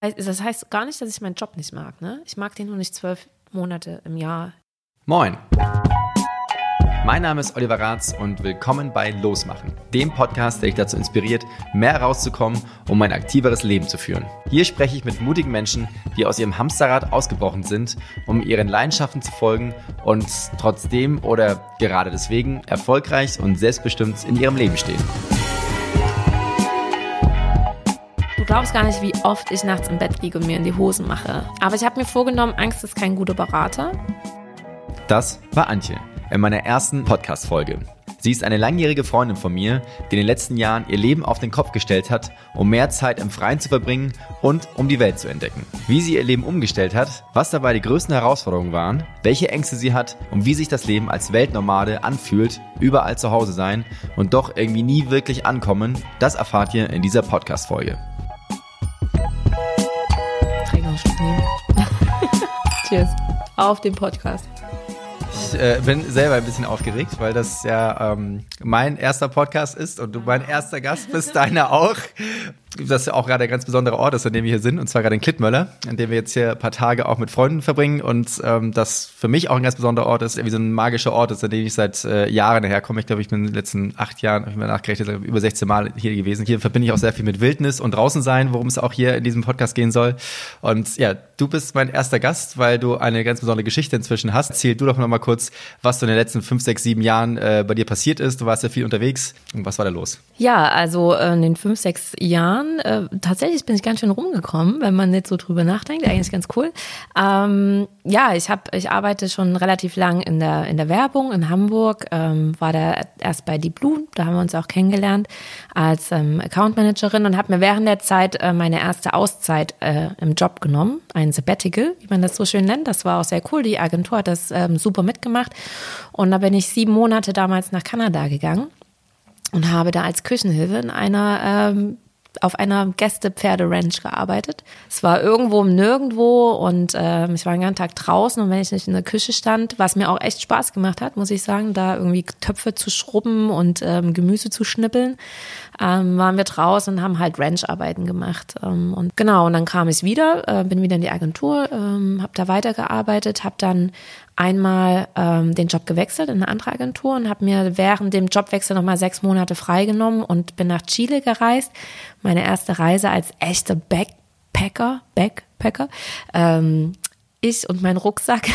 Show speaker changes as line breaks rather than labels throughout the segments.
Das heißt gar nicht, dass ich meinen Job nicht mag. Ne? Ich mag den nur nicht zwölf Monate im Jahr.
Moin. Mein Name ist Oliver Ratz und willkommen bei Losmachen, dem Podcast, der dich dazu inspiriert, mehr rauszukommen, um ein aktiveres Leben zu führen. Hier spreche ich mit mutigen Menschen, die aus ihrem Hamsterrad ausgebrochen sind, um ihren Leidenschaften zu folgen und trotzdem oder gerade deswegen erfolgreich und selbstbestimmt in ihrem Leben stehen.
Glaubst gar nicht, wie oft ich nachts im Bett liege und mir in die Hosen mache. Aber ich habe mir vorgenommen, Angst ist kein guter Berater.
Das war Antje in meiner ersten Podcast-Folge. Sie ist eine langjährige Freundin von mir, die in den letzten Jahren ihr Leben auf den Kopf gestellt hat, um mehr Zeit im Freien zu verbringen und um die Welt zu entdecken. Wie sie ihr Leben umgestellt hat, was dabei die größten Herausforderungen waren, welche Ängste sie hat und wie sich das Leben als Weltnomade anfühlt, überall zu Hause sein und doch irgendwie nie wirklich ankommen, das erfahrt ihr in dieser Podcast-Folge.
Cheers. Auf den Podcast.
Ich äh, bin selber ein bisschen aufgeregt, weil das ja ähm, mein erster Podcast ist und du mein erster Gast bist, deiner auch das ja auch gerade ein ganz besonderer Ort ist, an dem wir hier sind, und zwar gerade in Klittmöller, an dem wir jetzt hier ein paar Tage auch mit Freunden verbringen und ähm, das für mich auch ein ganz besonderer Ort ist, wie so ein magischer Ort ist, an dem ich seit äh, Jahren herkomme. Ich glaube, ich bin in den letzten acht Jahren, habe ich mal nachgerechnet, über 16 Mal hier gewesen. Hier verbinde ich auch sehr viel mit Wildnis und draußen sein, worum es auch hier in diesem Podcast gehen soll. Und ja, du bist mein erster Gast, weil du eine ganz besondere Geschichte inzwischen hast. Erzähl du doch noch mal kurz, was so in den letzten fünf, sechs, sieben Jahren äh, bei dir passiert ist. Warst ja viel unterwegs. Und was war da los?
Ja, also äh, in den fünf, sechs Jahren äh, tatsächlich bin ich ganz schön rumgekommen, wenn man nicht so drüber nachdenkt. Eigentlich ganz cool. Ähm, ja, ich habe, ich arbeite schon relativ lang in der in der Werbung in Hamburg. Ähm, war da erst bei Deep Blue, da haben wir uns auch kennengelernt als ähm, Account Managerin und habe mir während der Zeit äh, meine erste Auszeit äh, im Job genommen, ein Sabbatical, wie man das so schön nennt. Das war auch sehr cool. Die Agentur hat das ähm, super mitgemacht und da bin ich sieben Monate damals nach Kanada gegangen und habe da als Küchenhilfe in einer ähm, auf einer Gästepferde-Ranch gearbeitet. Es war irgendwo im Nirgendwo und äh, ich war den ganzen Tag draußen und wenn ich nicht in der Küche stand, was mir auch echt Spaß gemacht hat, muss ich sagen, da irgendwie Töpfe zu schrubben und ähm, Gemüse zu schnippeln, ähm, waren wir draußen und haben halt Ranch-Arbeiten gemacht. Ähm, und genau, und dann kam ich wieder, äh, bin wieder in die Agentur, ähm, habe da weitergearbeitet, habe dann einmal ähm, den Job gewechselt in eine andere Agentur und habe mir während dem Jobwechsel nochmal sechs Monate freigenommen und bin nach Chile gereist. Meine erste Reise als echte Backpacker, Backpacker. Ähm, ich und mein Rucksack.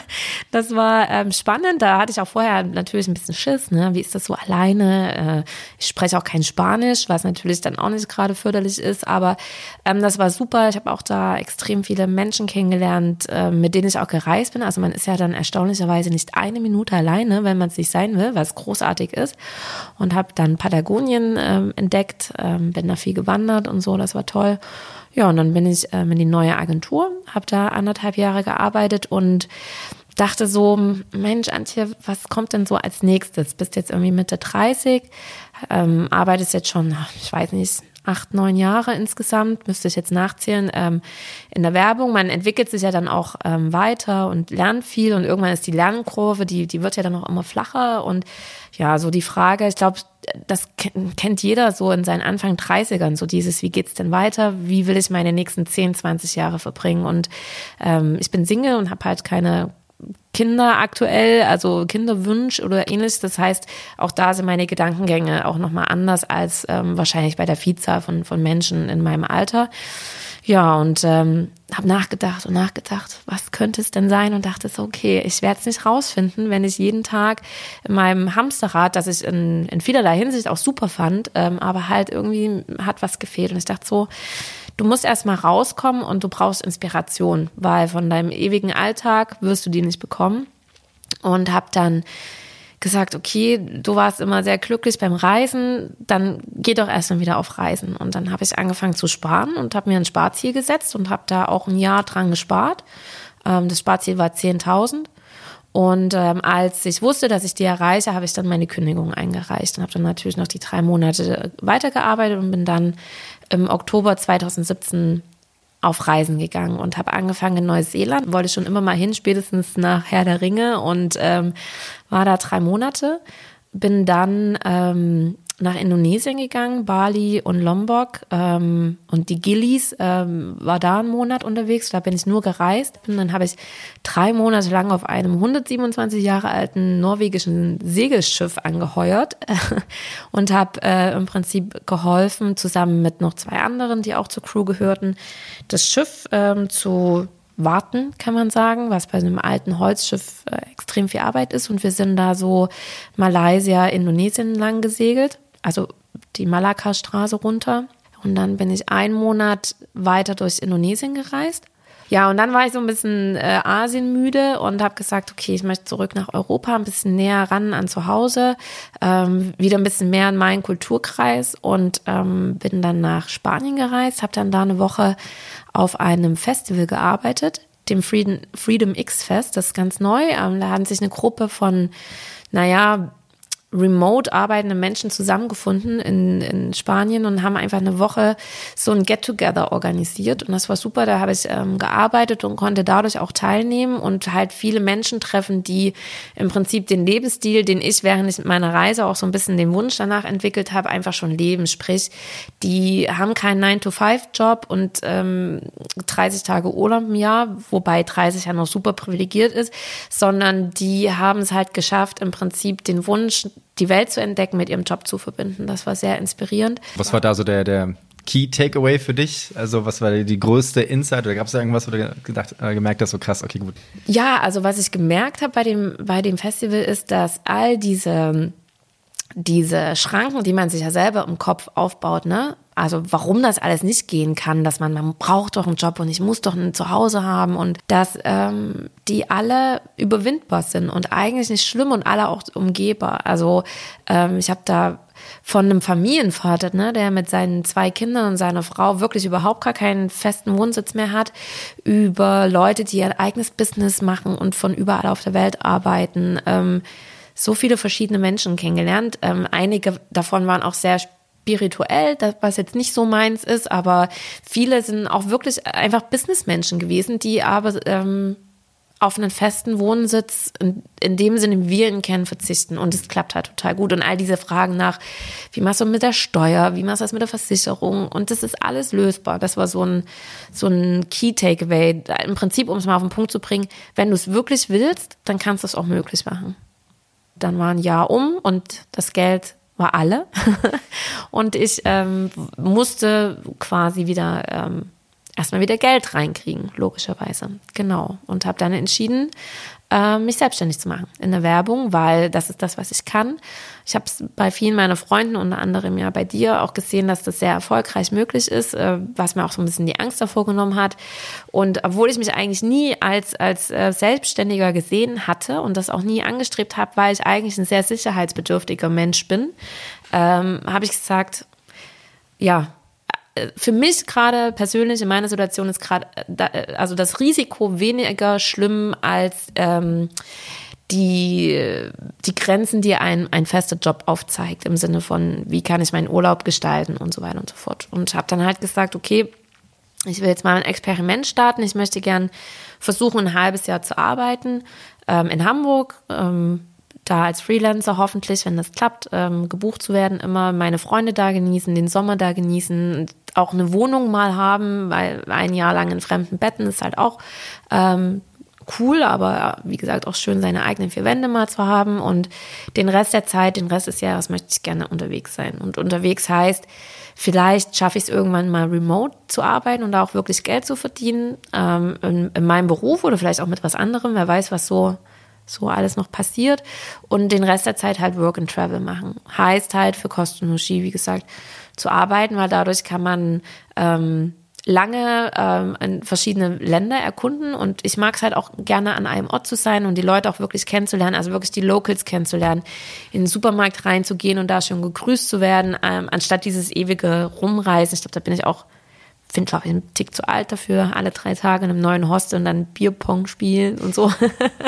das war ähm, spannend. Da hatte ich auch vorher natürlich ein bisschen Schiss. Ne? Wie ist das so alleine? Äh, ich spreche auch kein Spanisch, was natürlich dann auch nicht gerade förderlich ist. Aber ähm, das war super. Ich habe auch da extrem viele Menschen kennengelernt, äh, mit denen ich auch gereist bin. Also man ist ja dann erstaunlicherweise nicht eine Minute alleine, wenn man es nicht sein will, was großartig ist. Und habe dann Patagonien äh, entdeckt, ähm, bin da viel gewandert und so. Das war toll. Ja, und dann bin ich ähm, in die neue Agentur, habe da anderthalb Jahre gearbeitet und dachte so, Mensch, Antje, was kommt denn so als nächstes? Bist jetzt irgendwie Mitte 30, ähm, arbeitest jetzt schon, ich weiß nicht, acht, neun Jahre insgesamt, müsste ich jetzt nachzählen, ähm, in der Werbung. Man entwickelt sich ja dann auch ähm, weiter und lernt viel und irgendwann ist die Lernkurve, die, die wird ja dann auch immer flacher und ja, so die Frage, ich glaube, das kennt jeder so in seinen Anfang 30ern, so dieses, wie geht's denn weiter? Wie will ich meine nächsten 10, 20 Jahre verbringen? Und ähm, ich bin Single und habe halt keine Kinder aktuell, also Kinderwunsch oder ähnliches. Das heißt, auch da sind meine Gedankengänge auch nochmal anders als ähm, wahrscheinlich bei der Vielzahl von, von Menschen in meinem Alter. Ja, und ähm, habe nachgedacht und nachgedacht, was könnte es denn sein und dachte so, okay, ich werde es nicht rausfinden, wenn ich jeden Tag in meinem Hamsterrad, das ich in, in vielerlei Hinsicht auch super fand, ähm, aber halt irgendwie hat was gefehlt. Und ich dachte so, du musst erstmal rauskommen und du brauchst Inspiration, weil von deinem ewigen Alltag wirst du die nicht bekommen. Und habe dann gesagt, okay, du warst immer sehr glücklich beim Reisen, dann geh doch erst mal wieder auf Reisen. Und dann habe ich angefangen zu sparen und habe mir ein Sparziel gesetzt und habe da auch ein Jahr dran gespart. Ähm, das Sparziel war 10.000. Und ähm, als ich wusste, dass ich die erreiche, habe ich dann meine Kündigung eingereicht und habe dann natürlich noch die drei Monate weitergearbeitet und bin dann im Oktober 2017 auf Reisen gegangen und habe angefangen in Neuseeland, wollte schon immer mal hin, spätestens nach Herr der Ringe und ähm, war da drei Monate. Bin dann ähm, nach Indonesien gegangen, Bali und Lombok ähm, und die Gillies ähm, war da einen Monat unterwegs. Da bin ich nur gereist. Und dann habe ich drei Monate lang auf einem 127 Jahre alten norwegischen Segelschiff angeheuert und habe äh, im Prinzip geholfen, zusammen mit noch zwei anderen, die auch zur Crew gehörten, das Schiff ähm, zu warten, kann man sagen, was bei einem alten Holzschiff äh, extrem viel Arbeit ist. Und wir sind da so Malaysia, Indonesien lang gesegelt, also die Malakka-Straße runter. Und dann bin ich einen Monat weiter durch Indonesien gereist. Ja, und dann war ich so ein bisschen äh, Asienmüde und habe gesagt, okay, ich möchte zurück nach Europa, ein bisschen näher ran an zu Hause, ähm, wieder ein bisschen mehr in meinen Kulturkreis und ähm, bin dann nach Spanien gereist, habe dann da eine Woche auf einem Festival gearbeitet, dem Freedom, Freedom X Fest, das ist ganz neu. Ähm, da haben sich eine Gruppe von, naja, remote arbeitende Menschen zusammengefunden in, in Spanien und haben einfach eine Woche so ein Get-Together organisiert. Und das war super. Da habe ich ähm, gearbeitet und konnte dadurch auch teilnehmen und halt viele Menschen treffen, die im Prinzip den Lebensstil, den ich während meiner Reise auch so ein bisschen den Wunsch danach entwickelt habe, einfach schon leben. Sprich, die haben keinen 9-to-5-Job und ähm, 30 Tage Urlaub im Jahr, wobei 30 ja noch super privilegiert ist, sondern die haben es halt geschafft, im Prinzip den Wunsch, die Welt zu entdecken, mit ihrem Job zu verbinden. Das war sehr inspirierend.
Was war da so der, der Key Takeaway für dich? Also was war die größte Insight oder gab es da irgendwas, wo du gedacht, äh, gemerkt hast, so krass, okay, gut.
Ja, also was ich gemerkt habe bei dem, bei dem Festival ist, dass all diese diese Schranken, die man sich ja selber im Kopf aufbaut, ne? Also warum das alles nicht gehen kann, dass man, man braucht doch einen Job und ich muss doch ein Zuhause haben und dass ähm, die alle überwindbar sind und eigentlich nicht schlimm und alle auch umgehbar. Also ähm, ich habe da von einem Familienvater, ne, der mit seinen zwei Kindern und seiner Frau wirklich überhaupt gar keinen festen Wohnsitz mehr hat, über Leute, die ihr eigenes Business machen und von überall auf der Welt arbeiten. Ähm, so viele verschiedene Menschen kennengelernt. Ähm, einige davon waren auch sehr spirituell, was jetzt nicht so meins ist, aber viele sind auch wirklich einfach Businessmenschen gewesen, die aber ähm, auf einen festen Wohnsitz, in, in, dem Sinne, wie wir ihn kennen, verzichten. Und es klappt halt total gut. Und all diese Fragen nach, wie machst du mit der Steuer, wie machst du das mit der Versicherung? Und das ist alles lösbar. Das war so ein, so ein Key Takeaway. Im Prinzip, um es mal auf den Punkt zu bringen, wenn du es wirklich willst, dann kannst du es auch möglich machen. Dann war ein Jahr um und das Geld war alle. und ich ähm, musste quasi wieder ähm, erstmal wieder Geld reinkriegen, logischerweise. Genau. Und habe dann entschieden, äh, mich selbstständig zu machen in der Werbung, weil das ist das, was ich kann. Ich habe es bei vielen meiner Freunden, unter anderem ja bei dir, auch gesehen, dass das sehr erfolgreich möglich ist, äh, was mir auch so ein bisschen die Angst davor genommen hat. Und obwohl ich mich eigentlich nie als, als äh, Selbstständiger gesehen hatte und das auch nie angestrebt habe, weil ich eigentlich ein sehr sicherheitsbedürftiger Mensch bin, ähm, habe ich gesagt, ja, für mich gerade persönlich in meiner Situation ist gerade äh, also das Risiko weniger schlimm als ähm, die, die Grenzen, die ein, ein fester Job aufzeigt, im Sinne von, wie kann ich meinen Urlaub gestalten und so weiter und so fort. Und habe dann halt gesagt, okay, ich will jetzt mal ein Experiment starten. Ich möchte gern versuchen, ein halbes Jahr zu arbeiten ähm, in Hamburg. Ähm, da als Freelancer hoffentlich, wenn das klappt, ähm, gebucht zu werden, immer meine Freunde da genießen, den Sommer da genießen, auch eine Wohnung mal haben, weil ein Jahr lang in fremden Betten ist halt auch ähm, cool, aber wie gesagt auch schön, seine eigenen vier Wände mal zu haben und den Rest der Zeit, den Rest des Jahres möchte ich gerne unterwegs sein. Und unterwegs heißt, vielleicht schaffe ich es irgendwann mal remote zu arbeiten und auch wirklich Geld zu verdienen ähm, in, in meinem Beruf oder vielleicht auch mit was anderem, wer weiß, was so so alles noch passiert und den Rest der Zeit halt Work and Travel machen. Heißt halt für Kostenuschi, wie gesagt, zu arbeiten, weil dadurch kann man ähm, lange ähm, verschiedene Länder erkunden und ich mag es halt auch gerne an einem Ort zu sein und die Leute auch wirklich kennenzulernen, also wirklich die Locals kennenzulernen, in den Supermarkt reinzugehen und da schon gegrüßt zu werden, ähm, anstatt dieses ewige Rumreisen. Ich glaube, da bin ich auch finde, glaube ich, einen Tick zu alt dafür, alle drei Tage in einem neuen Hostel und dann Bierpong spielen und so.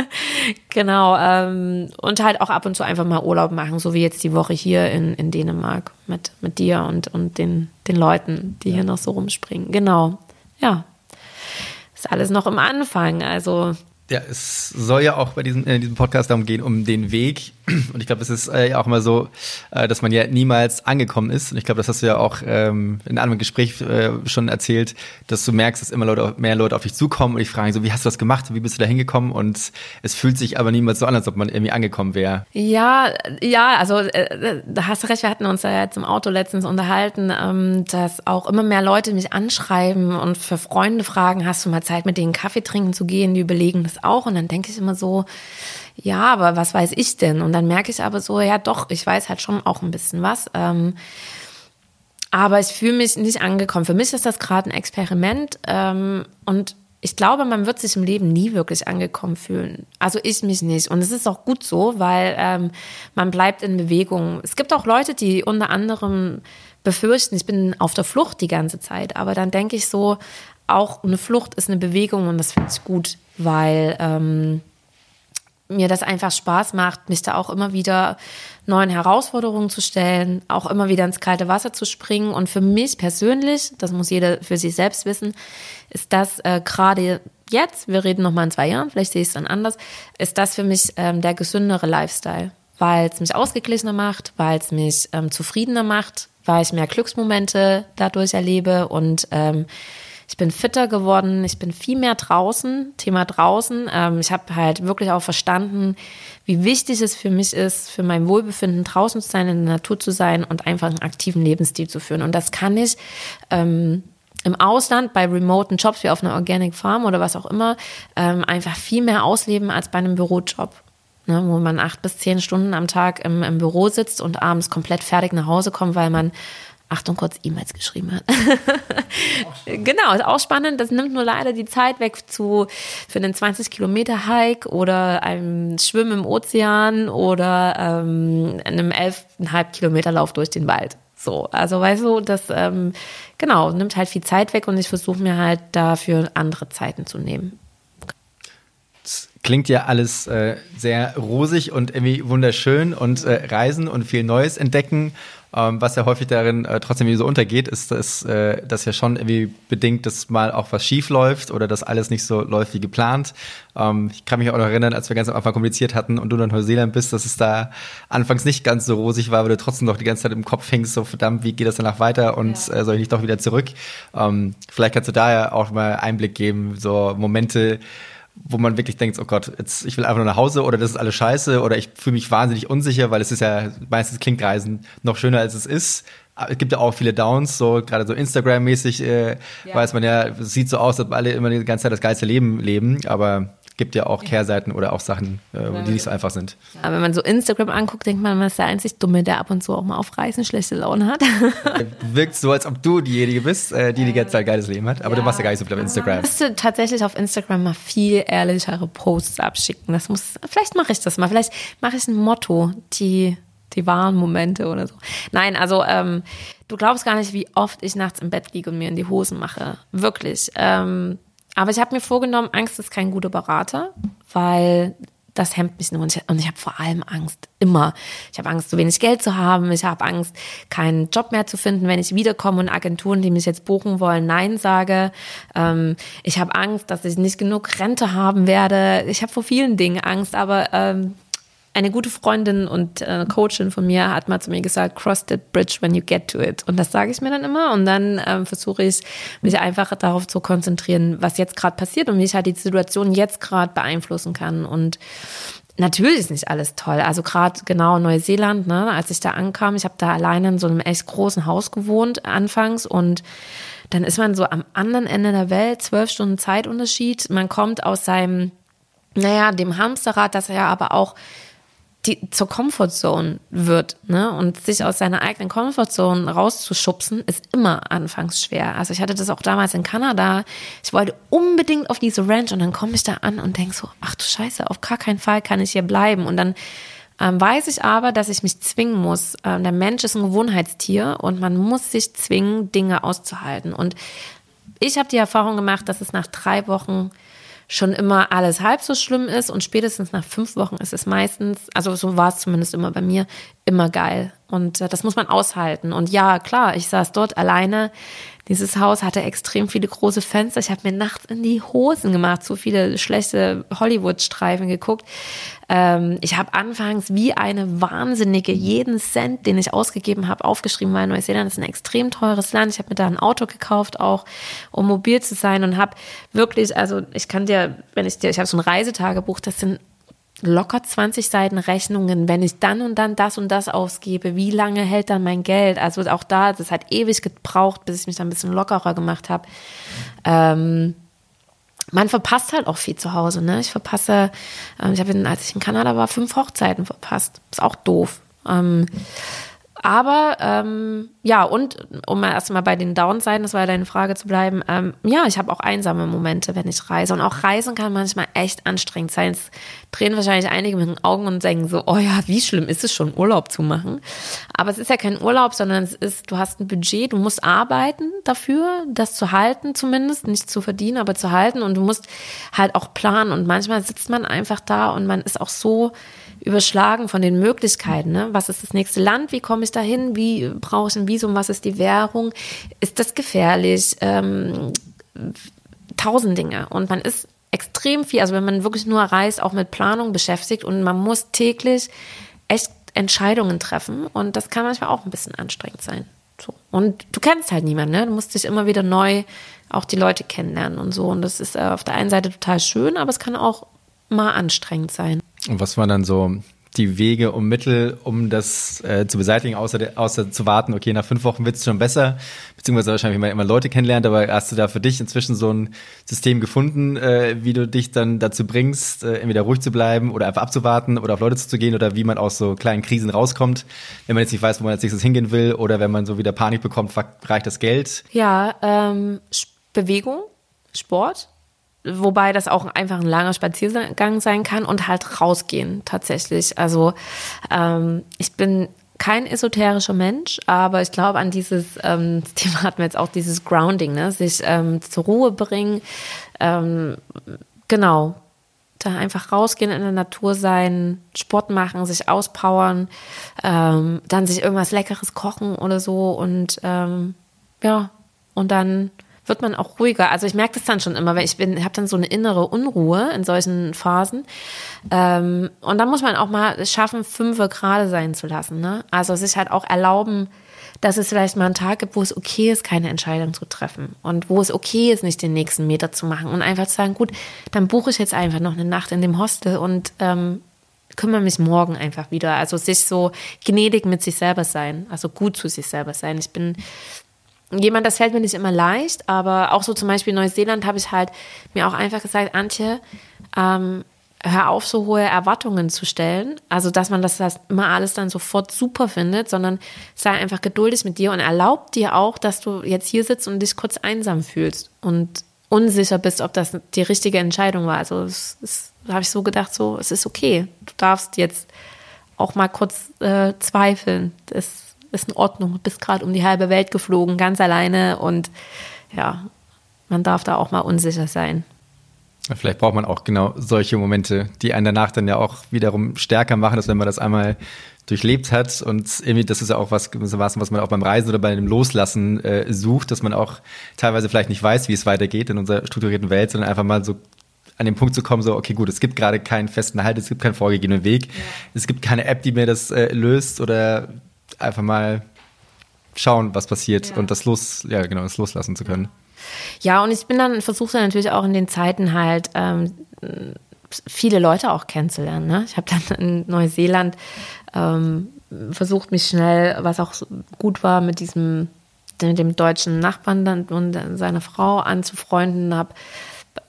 genau. Ähm, und halt auch ab und zu einfach mal Urlaub machen, so wie jetzt die Woche hier in, in Dänemark mit, mit dir und, und den, den Leuten, die ja. hier noch so rumspringen. Genau. Ja. Ist alles noch im Anfang. Also.
Ja, es soll ja auch bei diesem, in diesem Podcast darum gehen, um den Weg Und ich glaube, es ist äh, auch immer so, äh, dass man ja niemals angekommen ist. Und ich glaube, das hast du ja auch ähm, in einem Gespräch äh, schon erzählt, dass du merkst, dass immer Leute, mehr Leute auf dich zukommen und dich fragen so, wie hast du das gemacht? Wie bist du da hingekommen? Und es fühlt sich aber niemals so an, als ob man irgendwie angekommen wäre.
Ja, ja, also äh, da hast du recht, wir hatten uns ja jetzt im Auto letztens unterhalten, ähm, dass auch immer mehr Leute mich anschreiben und für Freunde fragen, hast du mal Zeit, mit denen Kaffee trinken zu gehen? Die überlegen das auch. Und dann denke ich immer so, ja, aber was weiß ich denn? Und dann merke ich aber so, ja doch, ich weiß halt schon auch ein bisschen was. Ähm, aber ich fühle mich nicht angekommen. Für mich ist das gerade ein Experiment ähm, und ich glaube, man wird sich im Leben nie wirklich angekommen fühlen. Also ich mich nicht. Und es ist auch gut so, weil ähm, man bleibt in Bewegung. Es gibt auch Leute, die unter anderem befürchten, ich bin auf der Flucht die ganze Zeit. Aber dann denke ich so, auch eine Flucht ist eine Bewegung und das finde ich gut, weil ähm, mir das einfach Spaß macht, mich da auch immer wieder neuen Herausforderungen zu stellen, auch immer wieder ins kalte Wasser zu springen. Und für mich persönlich, das muss jeder für sich selbst wissen, ist das äh, gerade jetzt, wir reden noch mal in zwei Jahren, vielleicht sehe ich es dann anders, ist das für mich ähm, der gesündere Lifestyle, weil es mich ausgeglichener macht, weil es mich ähm, zufriedener macht, weil ich mehr Glücksmomente dadurch erlebe und ähm, ich bin fitter geworden, ich bin viel mehr draußen, Thema draußen. Ähm, ich habe halt wirklich auch verstanden, wie wichtig es für mich ist, für mein Wohlbefinden draußen zu sein, in der Natur zu sein und einfach einen aktiven Lebensstil zu führen. Und das kann ich ähm, im Ausland bei remoten Jobs wie auf einer Organic Farm oder was auch immer ähm, einfach viel mehr ausleben als bei einem Bürojob. Ne, wo man acht bis zehn Stunden am Tag im, im Büro sitzt und abends komplett fertig nach Hause kommt, weil man Achtung, kurz E-Mails geschrieben hat. genau, ist auch spannend. Das nimmt nur leider die Zeit weg zu, für einen 20 Kilometer Hike oder einem Schwimmen im Ozean oder ähm, einem 11,5 Kilometer Lauf durch den Wald. So, also weißt du, das ähm, genau nimmt halt viel Zeit weg und ich versuche mir halt dafür andere Zeiten zu nehmen.
Das klingt ja alles äh, sehr rosig und irgendwie wunderschön und äh, Reisen und viel Neues entdecken ähm, was ja häufig darin äh, trotzdem irgendwie so untergeht, ist, dass äh, das ja schon irgendwie bedingt, dass mal auch was schief läuft oder dass alles nicht so läuft wie geplant. Ähm, ich kann mich auch noch erinnern, als wir ganz am Anfang kommuniziert hatten und du in Neuseeland bist, dass es da anfangs nicht ganz so rosig war, weil du trotzdem noch die ganze Zeit im Kopf hängst, so verdammt, wie geht das danach weiter und ja. äh, soll ich nicht doch wieder zurück? Ähm, vielleicht kannst du da ja auch mal Einblick geben, so Momente, wo man wirklich denkt, oh Gott, jetzt ich will einfach nur nach Hause oder das ist alles scheiße oder ich fühle mich wahnsinnig unsicher, weil es ist ja meistens klingt Reisen noch schöner als es ist. Es gibt ja auch viele Downs, so gerade so Instagram-mäßig äh, ja. weiß man ja, es sieht so aus, dass alle immer die ganze Zeit das geilste Leben leben, aber gibt ja auch Kehrseiten oder auch Sachen, äh, die nicht so einfach sind.
Ja, wenn man so Instagram anguckt, denkt man, man ist der einzig Dumme, der ab und zu auch mal auf Reisen schlechte Laune hat.
Wirkt so, als ob du diejenige bist, äh, die die ganze Zeit geiles Leben hat. Aber ja. du machst ja gar nicht so viel auf Instagram. Ich
müsste tatsächlich auf Instagram mal viel ehrlichere Posts abschicken. Das muss, vielleicht mache ich das mal. Vielleicht mache ich ein Motto, die die wahren Momente oder so. Nein, also ähm, du glaubst gar nicht, wie oft ich nachts im Bett liege und mir in die Hosen mache. Wirklich. Ähm, aber ich habe mir vorgenommen, Angst ist kein guter Berater, weil das hemmt mich nur. Und ich, und ich habe vor allem Angst, immer. Ich habe Angst, zu wenig Geld zu haben. Ich habe Angst, keinen Job mehr zu finden, wenn ich wiederkomme und Agenturen, die mich jetzt buchen wollen, Nein sage. Ähm, ich habe Angst, dass ich nicht genug Rente haben werde. Ich habe vor vielen Dingen Angst, aber ähm, eine gute Freundin und äh, Coachin von mir hat mal zu mir gesagt, cross that bridge when you get to it. Und das sage ich mir dann immer. Und dann ähm, versuche ich, mich einfach darauf zu konzentrieren, was jetzt gerade passiert und wie ich halt die Situation jetzt gerade beeinflussen kann. Und Natürlich ist nicht alles toll. Also gerade genau Neuseeland, ne, als ich da ankam, ich habe da alleine in so einem echt großen Haus gewohnt anfangs und dann ist man so am anderen Ende der Welt, zwölf Stunden Zeitunterschied. Man kommt aus seinem, naja, dem Hamsterrad, das ja aber auch die zur Comfortzone wird, ne? Und sich aus seiner eigenen Comfortzone rauszuschubsen, ist immer anfangs schwer. Also ich hatte das auch damals in Kanada. Ich wollte unbedingt auf diese Ranch und dann komme ich da an und denke so, ach du Scheiße, auf gar keinen Fall kann ich hier bleiben. Und dann ähm, weiß ich aber, dass ich mich zwingen muss. Ähm, der Mensch ist ein Gewohnheitstier und man muss sich zwingen, Dinge auszuhalten. Und ich habe die Erfahrung gemacht, dass es nach drei Wochen schon immer alles halb so schlimm ist und spätestens nach fünf Wochen ist es meistens, also so war es zumindest immer bei mir, immer geil. Und äh, das muss man aushalten. Und ja, klar, ich saß dort alleine. Dieses Haus hatte extrem viele große Fenster. Ich habe mir nachts in die Hosen gemacht, so viele schlechte Hollywood-Streifen geguckt. Ähm, ich habe anfangs wie eine Wahnsinnige jeden Cent, den ich ausgegeben habe, aufgeschrieben, weil Neuseeland ist ein extrem teures Land. Ich habe mir da ein Auto gekauft, auch um mobil zu sein und habe wirklich, also ich kann dir, wenn ich dir, ich habe so ein Reisetagebuch, das sind locker 20 Seiten Rechnungen, wenn ich dann und dann das und das ausgebe, wie lange hält dann mein Geld? Also auch da, das hat ewig gebraucht, bis ich mich da ein bisschen lockerer gemacht habe. Ähm, man verpasst halt auch viel zu Hause. Ne? Ich verpasse, äh, ich habe, als ich in Kanada war, fünf Hochzeiten verpasst. Ist auch doof. Ähm, aber ähm, ja, und um mal erstmal bei den Downseiten, das war ja deine Frage zu bleiben, ähm, ja, ich habe auch einsame Momente, wenn ich reise. Und auch Reisen kann manchmal echt anstrengend sein. Es drehen wahrscheinlich einige mit den Augen und denken so, oh ja, wie schlimm ist es schon, Urlaub zu machen. Aber es ist ja kein Urlaub, sondern es ist, du hast ein Budget, du musst arbeiten dafür, das zu halten zumindest, nicht zu verdienen, aber zu halten. Und du musst halt auch planen. Und manchmal sitzt man einfach da und man ist auch so überschlagen von den Möglichkeiten. Ne? Was ist das nächste Land? Wie komme ich dahin? Wie brauche ich ein Visum? Was ist die Währung? Ist das gefährlich? Ähm, tausend Dinge. Und man ist extrem viel, also wenn man wirklich nur reist, auch mit Planung beschäftigt und man muss täglich echt Entscheidungen treffen und das kann manchmal auch ein bisschen anstrengend sein. So. Und du kennst halt niemanden, ne? Du musst dich immer wieder neu auch die Leute kennenlernen und so. Und das ist äh, auf der einen Seite total schön, aber es kann auch mal anstrengend sein.
Und was waren dann so die Wege und Mittel, um das äh, zu beseitigen, außer, de, außer zu warten, okay, nach fünf Wochen wird es schon besser, beziehungsweise wahrscheinlich, wenn immer Leute kennenlernt, aber hast du da für dich inzwischen so ein System gefunden, äh, wie du dich dann dazu bringst, äh, entweder ruhig zu bleiben oder einfach abzuwarten oder auf Leute zuzugehen oder wie man aus so kleinen Krisen rauskommt, wenn man jetzt nicht weiß, wo man als nächstes hingehen will oder wenn man so wieder Panik bekommt, reicht das Geld?
Ja, ähm, Bewegung, Sport, wobei das auch einfach ein langer Spaziergang sein kann und halt rausgehen tatsächlich. Also ähm, ich bin kein esoterischer Mensch, aber ich glaube an dieses ähm, Thema hatten wir jetzt auch dieses Grounding, ne? sich ähm, zur Ruhe bringen, ähm, genau, da einfach rausgehen in der Natur sein, Sport machen, sich auspowern, ähm, dann sich irgendwas Leckeres kochen oder so und ähm, ja und dann wird man auch ruhiger. Also ich merke das dann schon immer, weil ich bin, habe dann so eine innere Unruhe in solchen Phasen. Ähm, und dann muss man auch mal schaffen, fünfe gerade sein zu lassen. Ne? Also sich halt auch erlauben, dass es vielleicht mal einen Tag gibt, wo es okay ist, keine Entscheidung zu treffen und wo es okay ist, nicht den nächsten Meter zu machen und einfach zu sagen, gut, dann buche ich jetzt einfach noch eine Nacht in dem Hostel und ähm, kümmere mich morgen einfach wieder. Also sich so gnädig mit sich selber sein, also gut zu sich selber sein. Ich bin jemand, das fällt mir nicht immer leicht, aber auch so zum Beispiel in Neuseeland habe ich halt mir auch einfach gesagt, Antje, ähm, hör auf, so hohe Erwartungen zu stellen. Also, dass man das, das immer alles dann sofort super findet, sondern sei einfach geduldig mit dir und erlaub dir auch, dass du jetzt hier sitzt und dich kurz einsam fühlst und unsicher bist, ob das die richtige Entscheidung war. Also, das, habe ich so gedacht, so, es ist okay. Du darfst jetzt auch mal kurz äh, zweifeln. Das ist in Ordnung, du bist gerade um die halbe Welt geflogen, ganz alleine und ja, man darf da auch mal unsicher sein.
Vielleicht braucht man auch genau solche Momente, die einen danach dann ja auch wiederum stärker machen, dass wenn man das einmal durchlebt hat und irgendwie, das ist ja auch was, was man auch beim Reisen oder bei dem Loslassen äh, sucht, dass man auch teilweise vielleicht nicht weiß, wie es weitergeht in unserer strukturierten Welt, sondern einfach mal so an den Punkt zu kommen, so, okay, gut, es gibt gerade keinen festen Halt, es gibt keinen vorgegebenen Weg, ja. es gibt keine App, die mir das äh, löst oder einfach mal schauen, was passiert ja. und das los, ja genau, das loslassen zu können.
Ja, und ich bin dann, versuche dann natürlich auch in den Zeiten halt ähm, viele Leute auch kennenzulernen. Ne? Ich habe dann in Neuseeland ähm, versucht, mich schnell, was auch gut war, mit diesem mit dem deutschen Nachbarn und seiner Frau anzufreunden, habe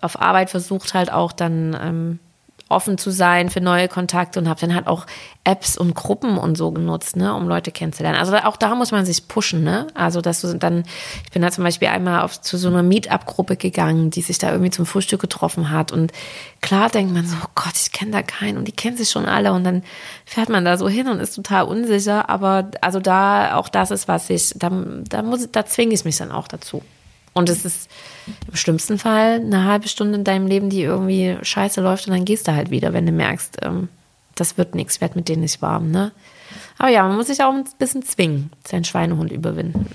auf Arbeit versucht halt auch dann ähm, offen zu sein für neue Kontakte und habe dann halt auch Apps und Gruppen und so genutzt, ne, um Leute kennenzulernen. Also auch da muss man sich pushen, ne? Also dass du dann, ich bin da zum Beispiel einmal auf, zu so einer Meetup-Gruppe gegangen, die sich da irgendwie zum Frühstück getroffen hat und klar denkt man so, oh Gott, ich kenne da keinen und die kennen sich schon alle und dann fährt man da so hin und ist total unsicher, aber also da, auch das ist was ich, da, da muss, da zwinge ich mich dann auch dazu. Und es ist im schlimmsten Fall eine halbe Stunde in deinem Leben, die irgendwie scheiße läuft und dann gehst du halt wieder, wenn du merkst, ähm, das wird nichts, werd mit denen nicht warm, ne? Aber ja, man muss sich auch ein bisschen zwingen, seinen Schweinehund überwinden.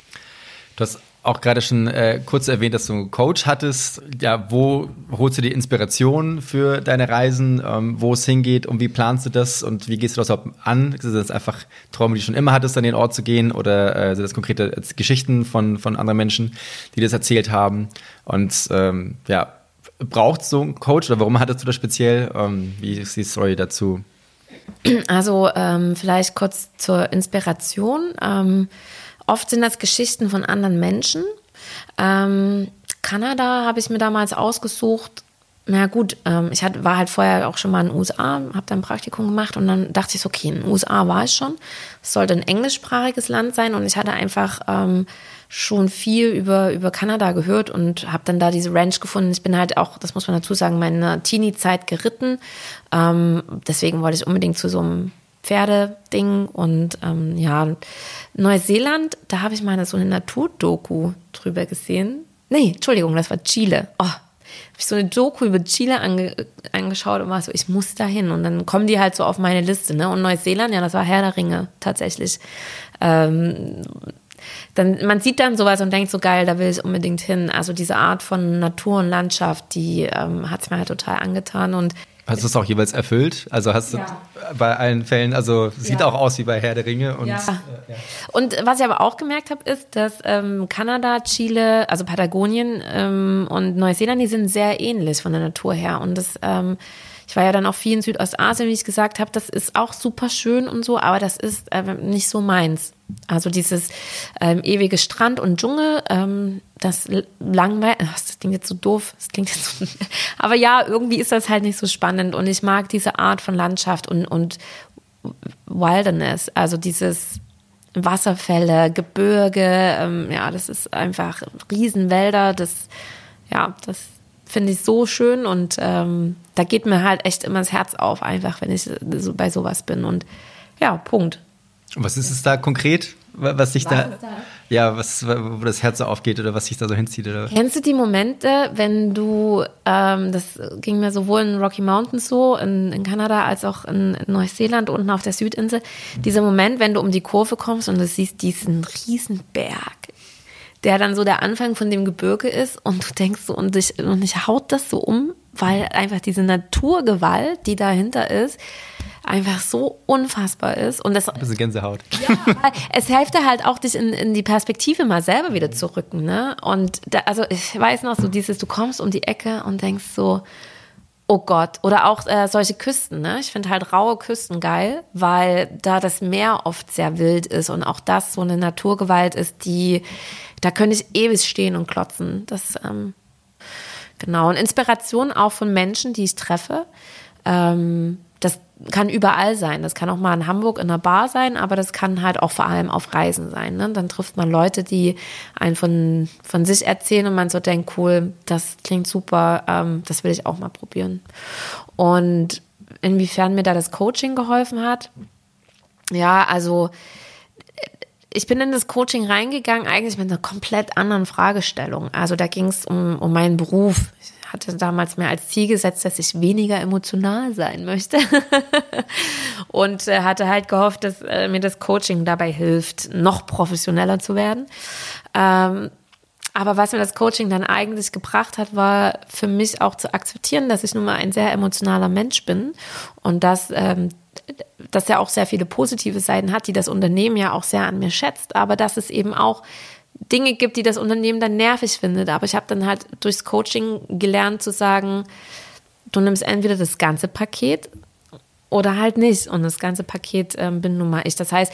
Du hast auch gerade schon äh, kurz erwähnt, dass du einen Coach hattest. Ja, wo holst du die Inspiration für deine Reisen, ähm, wo es hingeht und wie planst du das und wie gehst du das überhaupt an? Sind das einfach Träume, die du schon immer hattest, an den Ort zu gehen oder äh, sind das konkrete äh, Geschichten von, von anderen Menschen, die das erzählt haben? Und ähm, ja, braucht so einen Coach oder warum hattest du das speziell? Ähm, wie ist die Story dazu?
Also ähm, vielleicht kurz zur Inspiration. Oft sind das Geschichten von anderen Menschen. Ähm, Kanada habe ich mir damals ausgesucht. Na gut, ähm, ich hat, war halt vorher auch schon mal in den USA, habe da ein Praktikum gemacht und dann dachte ich, okay, in den USA war ich schon. Es sollte ein englischsprachiges Land sein und ich hatte einfach ähm, schon viel über, über Kanada gehört und habe dann da diese Ranch gefunden. Ich bin halt auch, das muss man dazu sagen, meine Teenie-Zeit geritten. Ähm, deswegen wollte ich unbedingt zu so einem Pferdeding und ähm, ja, Neuseeland, da habe ich mal so eine Naturdoku drüber gesehen. Nee, Entschuldigung, das war Chile. Oh, habe ich so eine Doku über Chile ange angeschaut und war so, ich muss da hin. Und dann kommen die halt so auf meine Liste, ne? Und Neuseeland, ja, das war Herr der Ringe tatsächlich. Ähm, dann, man sieht dann sowas und denkt so geil, da will ich unbedingt hin. Also diese Art von Natur und Landschaft, die ähm, hat es mir halt total angetan und
Hast du es auch jeweils erfüllt? Also hast du ja. bei allen Fällen, also sieht ja. auch aus wie bei Herr der Ringe. Und, ja.
Äh, und was ich aber auch gemerkt habe, ist, dass ähm, Kanada, Chile, also Patagonien ähm, und Neuseeland, die sind sehr ähnlich von der Natur her. Und das ähm, ich war ja dann auch viel in Südostasien, wie ich gesagt habe. Das ist auch super schön und so, aber das ist äh, nicht so meins. Also dieses ähm, ewige Strand und Dschungel, ähm, das langweilig, das klingt jetzt so doof, das klingt jetzt so, aber ja, irgendwie ist das halt nicht so spannend und ich mag diese Art von Landschaft und, und Wilderness, also dieses Wasserfälle, Gebirge, ähm, ja, das ist einfach Riesenwälder, das, ja, das finde ich so schön und ähm, da geht mir halt echt immer das Herz auf, einfach, wenn ich so bei sowas bin. Und ja, Punkt.
Was ist es da konkret, was sich da, da, ja, was, wo das Herz so aufgeht oder was sich da so hinzieht? Oder?
Kennst du die Momente, wenn du, ähm, das ging mir sowohl in Rocky Mountains so, in, in Kanada, als auch in, in Neuseeland, unten auf der Südinsel, dieser Moment, wenn du um die Kurve kommst und du siehst diesen riesen Berg, der dann so der Anfang von dem Gebirge ist und du denkst so, und dich, und dich haut das so um, weil einfach diese Naturgewalt, die dahinter ist, einfach so unfassbar ist. Und das,
Ein bisschen Gänsehaut.
Ja, es hilft dir halt auch, dich in, in die Perspektive mal selber wieder zu rücken. Ne? Und da, also ich weiß noch so dieses, du kommst um die Ecke und denkst so, oh Gott. Oder auch äh, solche Küsten. Ne? Ich finde halt raue Küsten geil, weil da das Meer oft sehr wild ist und auch das so eine Naturgewalt ist, die, da könnte ich ewig stehen und klotzen. Das, ähm, genau. Und Inspiration auch von Menschen, die ich treffe. Ähm, das kann überall sein. Das kann auch mal in Hamburg in einer Bar sein, aber das kann halt auch vor allem auf Reisen sein. Ne? Dann trifft man Leute, die einen von, von sich erzählen und man so denkt, cool, das klingt super, ähm, das will ich auch mal probieren. Und inwiefern mir da das Coaching geholfen hat, ja, also ich bin in das Coaching reingegangen, eigentlich mit einer komplett anderen Fragestellung. Also da ging es um, um meinen Beruf. Ich hatte damals mir als Ziel gesetzt, dass ich weniger emotional sein möchte. und äh, hatte halt gehofft, dass äh, mir das Coaching dabei hilft, noch professioneller zu werden. Ähm, aber was mir das Coaching dann eigentlich gebracht hat, war für mich auch zu akzeptieren, dass ich nun mal ein sehr emotionaler Mensch bin und dass ähm, das ja auch sehr viele positive Seiten hat, die das Unternehmen ja auch sehr an mir schätzt, aber dass es eben auch Dinge gibt, die das Unternehmen dann nervig findet. Aber ich habe dann halt durchs Coaching gelernt zu sagen, du nimmst entweder das ganze Paket oder halt nicht. Und das ganze Paket ähm, bin nun mal ich. Das heißt,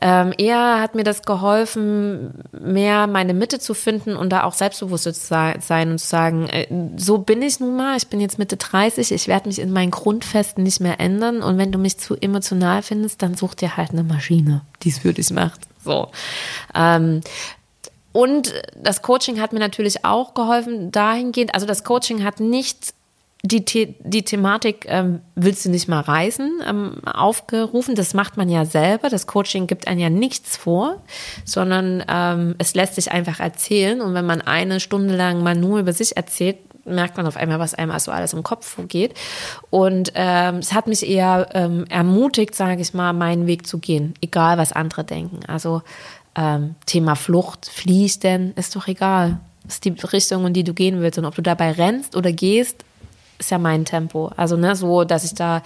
ähm, eher hat mir das geholfen, mehr meine Mitte zu finden und da auch selbstbewusst zu sein und zu sagen, äh, so bin ich nun mal. Ich bin jetzt Mitte 30. Ich werde mich in meinen Grundfesten nicht mehr ändern. Und wenn du mich zu emotional findest, dann such dir halt eine Maschine, die es für dich macht. So. Ähm, und das Coaching hat mir natürlich auch geholfen dahingehend, also das Coaching hat nicht die, The die Thematik, ähm, willst du nicht mal reisen, ähm, aufgerufen. Das macht man ja selber. Das Coaching gibt einem ja nichts vor, sondern ähm, es lässt sich einfach erzählen. Und wenn man eine Stunde lang mal nur über sich erzählt, merkt man auf einmal, was einem also alles im Kopf vorgeht. Und ähm, es hat mich eher ähm, ermutigt, sage ich mal, meinen Weg zu gehen, egal was andere denken. Also ähm, Thema Flucht, fliehst denn, ist doch egal. Das ist die Richtung, in die du gehen willst. Und ob du dabei rennst oder gehst, ist ja mein Tempo. Also, ne, so, dass ich da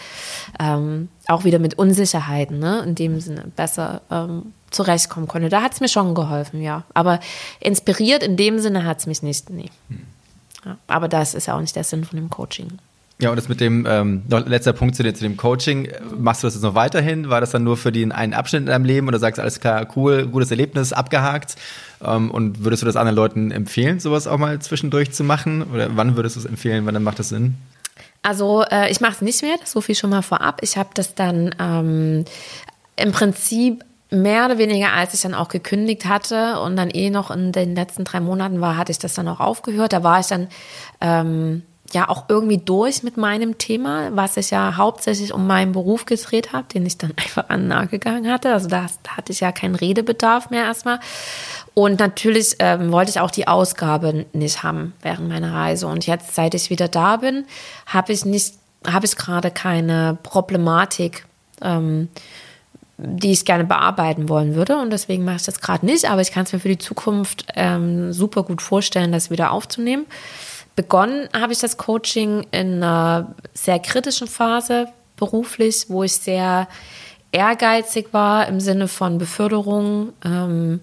ähm, auch wieder mit Unsicherheiten, ne, in dem Sinne besser ähm, zurechtkommen konnte. Da hat es mir schon geholfen, ja. Aber inspiriert in dem Sinne hat es mich nicht, nee. Hm. Ja, aber das ist ja auch nicht der Sinn von dem Coaching.
Ja, und das mit dem, ähm, noch letzter Punkt zu, zu dem Coaching, machst du das jetzt noch weiterhin? War das dann nur für den einen Abschnitt in deinem Leben oder sagst du, alles klar, cool, gutes Erlebnis, abgehakt? Ähm, und würdest du das anderen Leuten empfehlen, sowas auch mal zwischendurch zu machen? Oder wann würdest du es empfehlen, wann macht das Sinn?
Also äh, ich mache es nicht mehr, so viel schon mal vorab. Ich habe das dann ähm, im Prinzip mehr oder weniger, als ich dann auch gekündigt hatte und dann eh noch in den letzten drei Monaten war, hatte ich das dann auch aufgehört. Da war ich dann ähm, ja auch irgendwie durch mit meinem Thema, was ich ja hauptsächlich um meinen Beruf gedreht habe, den ich dann einfach an gegangen hatte. Also da, da hatte ich ja keinen Redebedarf mehr erstmal. Und natürlich ähm, wollte ich auch die Ausgabe nicht haben während meiner Reise. Und jetzt, seit ich wieder da bin, habe ich nicht, habe ich gerade keine Problematik. Ähm, die ich gerne bearbeiten wollen würde. Und deswegen mache ich das gerade nicht, aber ich kann es mir für die Zukunft ähm, super gut vorstellen, das wieder aufzunehmen. Begonnen habe ich das Coaching in einer sehr kritischen Phase beruflich, wo ich sehr ehrgeizig war im Sinne von Beförderung ähm,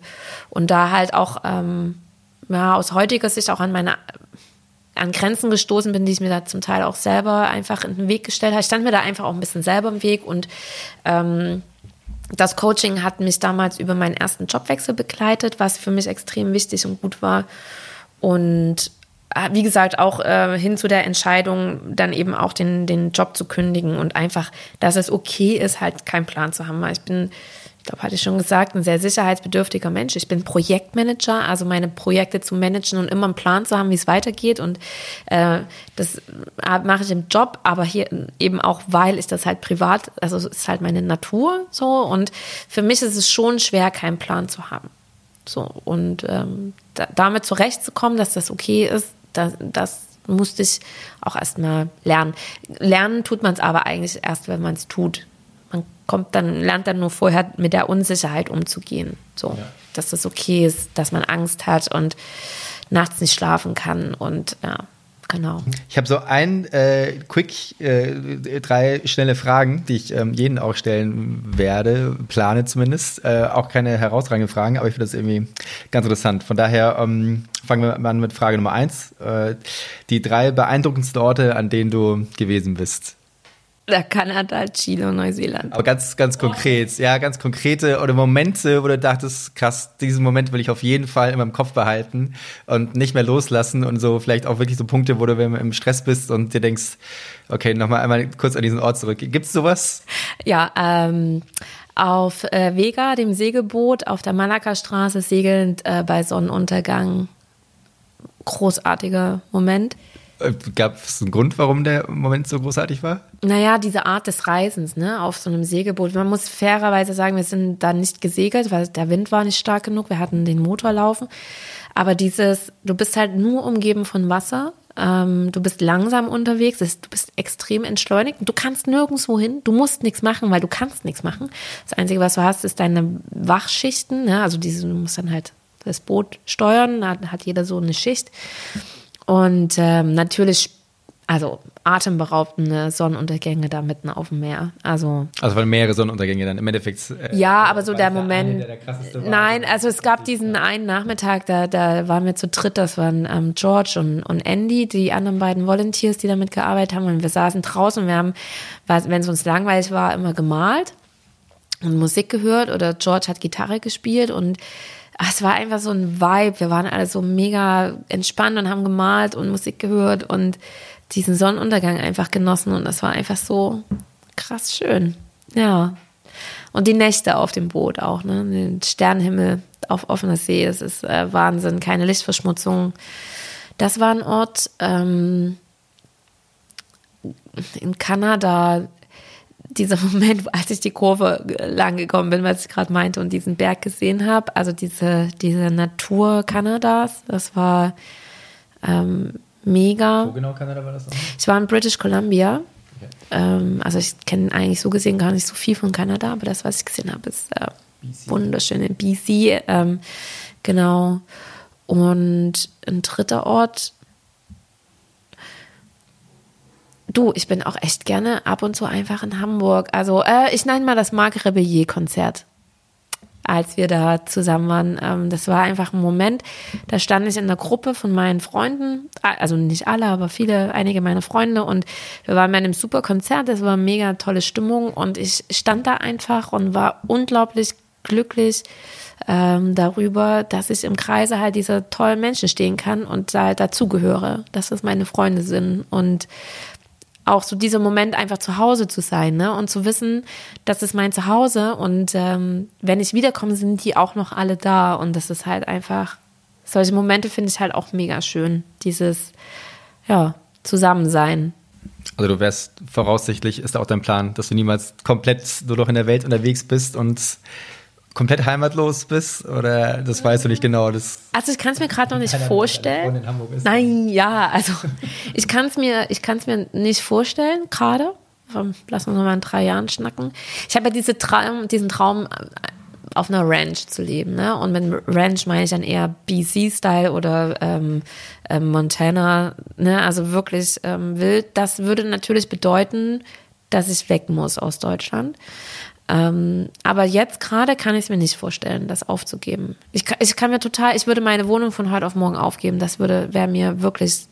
und da halt auch ähm, ja, aus heutiger Sicht auch an meine an Grenzen gestoßen bin, die ich mir da zum Teil auch selber einfach in den Weg gestellt habe. Ich stand mir da einfach auch ein bisschen selber im Weg und ähm, das Coaching hat mich damals über meinen ersten Jobwechsel begleitet, was für mich extrem wichtig und gut war. Und wie gesagt, auch äh, hin zu der Entscheidung, dann eben auch den, den Job zu kündigen und einfach, dass es okay ist, halt keinen Plan zu haben. Ich bin ich glaube, hatte ich schon gesagt, ein sehr sicherheitsbedürftiger Mensch. Ich bin Projektmanager, also meine Projekte zu managen und immer einen Plan zu haben, wie es weitergeht. Und äh, das mache ich im Job, aber hier eben auch, weil ich das halt privat, also es ist halt meine Natur so. Und für mich ist es schon schwer, keinen Plan zu haben. So, und ähm, da, damit zurechtzukommen, dass das okay ist, das, das musste ich auch erstmal lernen. Lernen tut man es aber eigentlich erst, wenn man es tut man kommt dann, lernt dann nur vorher mit der Unsicherheit umzugehen. So, ja. dass das okay ist, dass man Angst hat und nachts nicht schlafen kann und ja. Genau.
Ich habe so ein äh, quick, äh, drei schnelle Fragen, die ich ähm, jeden auch stellen werde, plane zumindest. Äh, auch keine herausragenden Fragen, aber ich finde das irgendwie ganz interessant. Von daher ähm, fangen wir an mit Frage Nummer eins. Äh, die drei beeindruckendsten Orte, an denen du gewesen bist.
Da Kanada, Chile und Neuseeland.
Aber ganz, ganz konkret, ja, ganz konkrete oder Momente, wo du dachtest, krass, diesen Moment will ich auf jeden Fall in meinem Kopf behalten und nicht mehr loslassen und so vielleicht auch wirklich so Punkte, wo du im Stress bist und dir denkst, okay, nochmal einmal kurz an diesen Ort zurück. Gibt's sowas?
Ja, ähm, auf äh, Vega, dem Segelboot, auf der Malacca-Straße segelnd äh, bei Sonnenuntergang. Großartiger Moment.
Gab es einen Grund, warum der Moment so großartig war?
Naja, diese Art des Reisens, ne, auf so einem Segelboot. Man muss fairerweise sagen, wir sind da nicht gesegelt, weil der Wind war nicht stark genug. Wir hatten den Motor laufen. Aber dieses, du bist halt nur umgeben von Wasser. Ähm, du bist langsam unterwegs, du bist extrem entschleunigt. Du kannst nirgendwo hin, du musst nichts machen, weil du kannst nichts machen. Das Einzige, was du hast, ist deine Wachschichten. Ne? Also diese, du musst dann halt das Boot steuern, da hat jeder so eine Schicht. Und ähm, natürlich, also atemberaubende Sonnenuntergänge da mitten auf dem Meer. Also,
also weil mehrere Sonnenuntergänge dann im Endeffekt.
Äh, ja, aber so der Moment. Der, der nein, also es gab diesen einen Nachmittag, da, da waren wir zu dritt, das waren ähm, George und, und Andy, die anderen beiden Volunteers, die damit gearbeitet haben. Und wir saßen draußen und wir haben, wenn es uns langweilig war, immer gemalt und Musik gehört oder George hat Gitarre gespielt und es war einfach so ein Vibe. Wir waren alle so mega entspannt und haben gemalt und Musik gehört und diesen Sonnenuntergang einfach genossen und das war einfach so krass schön. Ja. Und die Nächte auf dem Boot auch, ne? Den Sternenhimmel auf offener See, das ist äh, Wahnsinn, keine Lichtverschmutzung. Das war ein Ort ähm, in Kanada, dieser Moment, als ich die Kurve lang gekommen bin, was ich gerade meinte und diesen Berg gesehen habe, also diese, diese Natur Kanadas, das war ähm, mega.
Wo genau Kanada war das noch?
Ich war in British Columbia. Okay. Ähm, also ich kenne eigentlich so gesehen gar nicht so viel von Kanada, aber das, was ich gesehen habe, ist äh, wunderschön in BC. Ähm, genau. Und ein dritter Ort. Du, ich bin auch echt gerne ab und zu einfach in Hamburg. Also äh, ich nenne mal das Marc Rebellier-Konzert als wir da zusammen waren. Ähm, das war einfach ein Moment, da stand ich in einer Gruppe von meinen Freunden, also nicht alle, aber viele, einige meiner Freunde und wir waren bei einem super Konzert, das war mega tolle Stimmung und ich stand da einfach und war unglaublich glücklich ähm, darüber, dass ich im Kreise halt dieser tollen Menschen stehen kann und da halt dazugehöre, dass das meine Freunde sind und auch so dieser Moment einfach zu Hause zu sein ne? und zu wissen, das ist mein Zuhause und ähm, wenn ich wiederkomme, sind die auch noch alle da und das ist halt einfach, solche Momente finde ich halt auch mega schön, dieses, ja, Zusammensein.
Also du wärst voraussichtlich, ist auch dein Plan, dass du niemals komplett nur noch in der Welt unterwegs bist und komplett heimatlos bist oder das weißt du nicht genau? Das
also ich kann es mir gerade noch nicht vorstellen. Nein, ja, also ich kann es mir, ich kann es mir nicht vorstellen gerade. Lass uns noch mal in drei Jahren schnacken. Ich habe ja diese Traum, diesen Traum, äh, auf einer Ranch zu leben. Ne? Und mit Ranch meine ich dann eher BC-Style oder ähm, äh, Montana. Ne? Also wirklich ähm, wild. Das würde natürlich bedeuten, dass ich weg muss aus Deutschland. Ähm, aber jetzt gerade kann ich es mir nicht vorstellen, das aufzugeben. Ich, ich kann mir total, ich würde meine Wohnung von heute auf morgen aufgeben. Das würde, wäre mir wirklich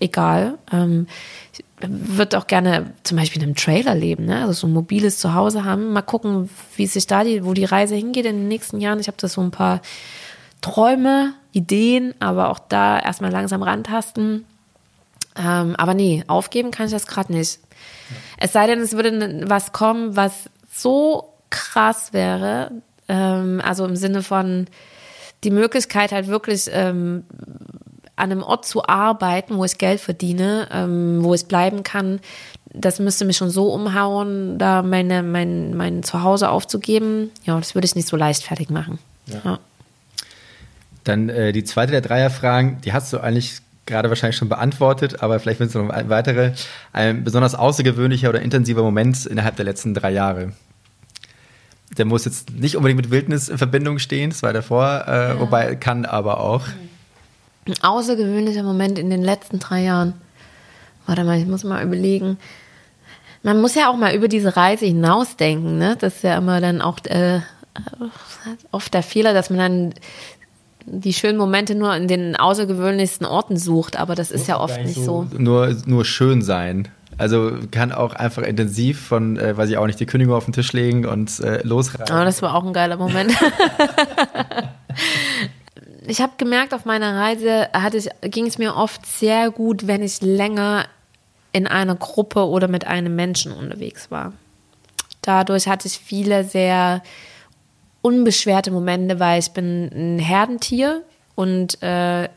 egal. Ähm, ich würde auch gerne zum Beispiel in einem Trailer leben, ne? also so ein mobiles Zuhause haben. Mal gucken, wie sich da die, wo die Reise hingeht in den nächsten Jahren. Ich habe da so ein paar Träume, Ideen, aber auch da erstmal langsam rantasten. Ähm, aber nee, aufgeben kann ich das gerade nicht. Es sei denn, es würde was kommen, was so krass wäre, ähm, also im Sinne von die Möglichkeit halt wirklich ähm, an einem Ort zu arbeiten, wo ich Geld verdiene, ähm, wo ich bleiben kann, das müsste mich schon so umhauen, da meine, mein, mein Zuhause aufzugeben. Ja, das würde ich nicht so leichtfertig machen. Ja. ja.
Dann äh, die zweite der Dreierfragen, die hast du eigentlich gerade wahrscheinlich schon beantwortet, aber vielleicht willst du noch weitere. Ein besonders außergewöhnlicher oder intensiver Moment innerhalb der letzten drei Jahre der muss jetzt nicht unbedingt mit Wildnis in Verbindung stehen, das war davor, äh, ja. wobei kann aber auch.
Ein außergewöhnlicher Moment in den letzten drei Jahren. Warte mal, ich muss mal überlegen. Man muss ja auch mal über diese Reise hinausdenken, ne? Das ist ja immer dann auch äh, oft der Fehler, dass man dann die schönen Momente nur in den außergewöhnlichsten Orten sucht, aber das ist ja oft nicht so.
Nur, nur schön sein. Also kann auch einfach intensiv von, äh, weiß ich auch nicht, die Kündigung auf den Tisch legen und äh, losreiten.
Oh, das war auch ein geiler Moment. ich habe gemerkt, auf meiner Reise ging es mir oft sehr gut, wenn ich länger in einer Gruppe oder mit einem Menschen unterwegs war. Dadurch hatte ich viele sehr unbeschwerte Momente, weil ich bin ein Herdentier und äh,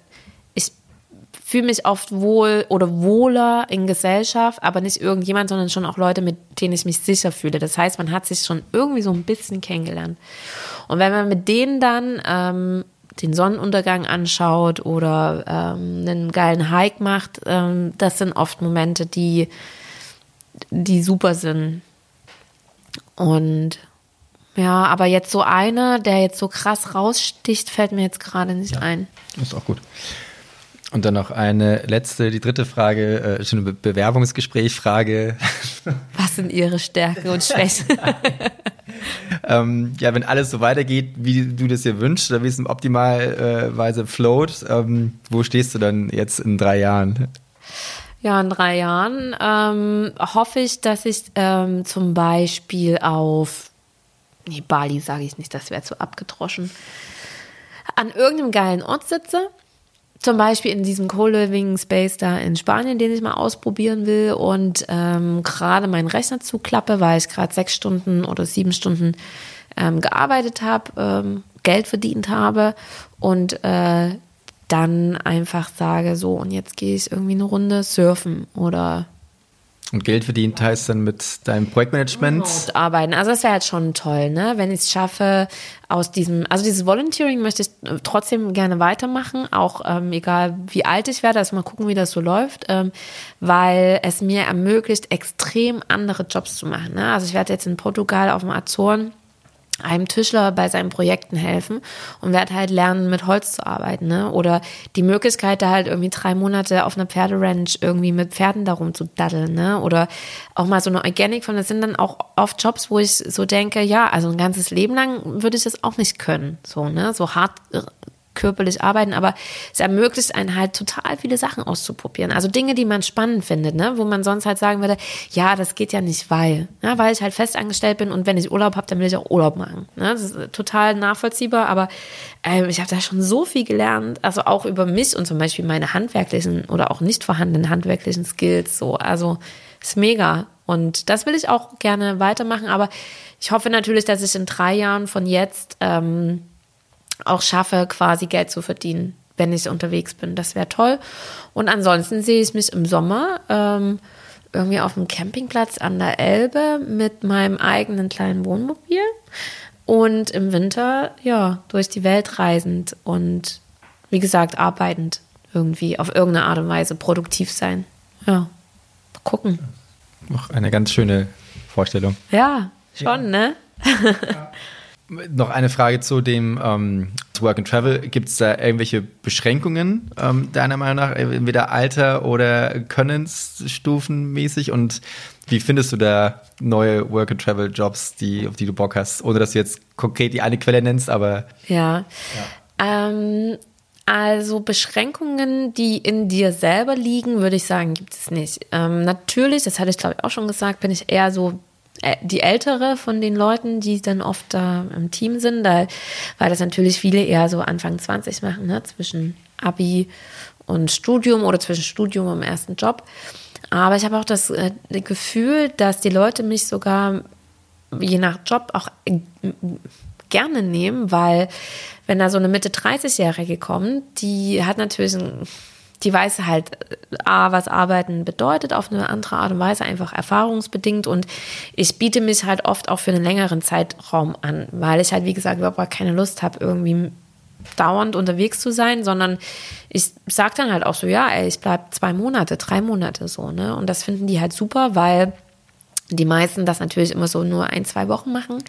fühle mich oft wohl oder wohler in Gesellschaft, aber nicht irgendjemand, sondern schon auch Leute, mit denen ich mich sicher fühle. Das heißt, man hat sich schon irgendwie so ein bisschen kennengelernt. Und wenn man mit denen dann ähm, den Sonnenuntergang anschaut oder ähm, einen geilen Hike macht, ähm, das sind oft Momente, die, die super sind. Und ja, aber jetzt so einer, der jetzt so krass raussticht, fällt mir jetzt gerade nicht ja, ein.
Ist auch gut. Und dann noch eine letzte, die dritte Frage, äh, schon eine Be Bewerbungsgesprächsfrage.
Was sind Ihre Stärken und Schwächen?
ähm, ja, wenn alles so weitergeht, wie du das dir wünschst, oder wie es optimalweise äh, float, ähm, wo stehst du dann jetzt in drei Jahren?
Ja, in drei Jahren ähm, hoffe ich, dass ich ähm, zum Beispiel auf, nee, Bali sage ich nicht, das wäre zu abgedroschen, an irgendeinem geilen Ort sitze zum Beispiel in diesem Co-Living Space da in Spanien, den ich mal ausprobieren will und ähm, gerade meinen Rechner zuklappe, weil ich gerade sechs Stunden oder sieben Stunden ähm, gearbeitet habe, ähm, Geld verdient habe und äh, dann einfach sage, so und jetzt gehe ich irgendwie eine Runde surfen oder
Und Geld verdient heißt dann mit deinem Projektmanagement?
Und arbeiten. Also das wäre halt schon toll, ne? Wenn ich es schaffe, aus diesem, also dieses Volunteering möchte ich trotzdem gerne weitermachen, auch ähm, egal wie alt ich werde, also mal gucken, wie das so läuft, ähm, weil es mir ermöglicht, extrem andere Jobs zu machen. Ne? Also ich werde jetzt in Portugal auf dem Azoren einem Tischler bei seinen Projekten helfen und werde halt lernen, mit Holz zu arbeiten, ne? Oder die Möglichkeit, da halt irgendwie drei Monate auf einer Pferderanch irgendwie mit Pferden darum zu daddeln, ne? Oder auch mal so eine Organic von, das sind dann auch oft Jobs, wo ich so denke, ja, also ein ganzes Leben lang würde ich das auch nicht können, so, ne? So hart körperlich arbeiten, aber es ermöglicht einen halt total viele Sachen auszuprobieren. Also Dinge, die man spannend findet, ne? wo man sonst halt sagen würde, ja, das geht ja nicht, weil, ja, weil ich halt festangestellt bin und wenn ich Urlaub habe, dann will ich auch Urlaub machen. Ne? Das ist total nachvollziehbar, aber äh, ich habe da schon so viel gelernt, also auch über mich und zum Beispiel meine handwerklichen oder auch nicht vorhandenen handwerklichen Skills. So, also ist mega. Und das will ich auch gerne weitermachen, aber ich hoffe natürlich, dass ich in drei Jahren von jetzt ähm, auch schaffe, quasi Geld zu verdienen, wenn ich unterwegs bin. Das wäre toll. Und ansonsten sehe ich mich im Sommer ähm, irgendwie auf dem Campingplatz an der Elbe mit meinem eigenen kleinen Wohnmobil und im Winter, ja, durch die Welt reisend und wie gesagt, arbeitend irgendwie auf irgendeine Art und Weise produktiv sein. Ja, gucken.
Noch eine ganz schöne Vorstellung.
Ja, schon, ja. ne? Ja.
Noch eine Frage zu dem ähm, Work and Travel. Gibt es da irgendwelche Beschränkungen ähm, deiner Meinung nach, entweder Alter oder Könnensstufenmäßig? Und wie findest du da neue Work and Travel Jobs, die, auf die du Bock hast? Ohne dass du jetzt konkret die eine Quelle nennst, aber.
Ja. ja. Ähm, also Beschränkungen, die in dir selber liegen, würde ich sagen, gibt es nicht. Ähm, natürlich, das hatte ich glaube ich auch schon gesagt, bin ich eher so die ältere von den Leuten, die dann oft da im Team sind, da, weil das natürlich viele eher so Anfang 20 machen, ne? zwischen Abi und Studium oder zwischen Studium und ersten Job. Aber ich habe auch das äh, Gefühl, dass die Leute mich sogar je nach Job auch äh, gerne nehmen, weil wenn da so eine Mitte 30-Jährige kommt, die hat natürlich ein die weiß halt, äh, A, was Arbeiten bedeutet, auf eine andere Art und Weise, einfach erfahrungsbedingt. Und ich biete mich halt oft auch für einen längeren Zeitraum an, weil ich halt, wie gesagt, überhaupt keine Lust habe, irgendwie dauernd unterwegs zu sein, sondern ich sage dann halt auch so, ja, ey, ich bleibe zwei Monate, drei Monate so, ne? Und das finden die halt super, weil die meisten das natürlich immer so nur ein, zwei Wochen machen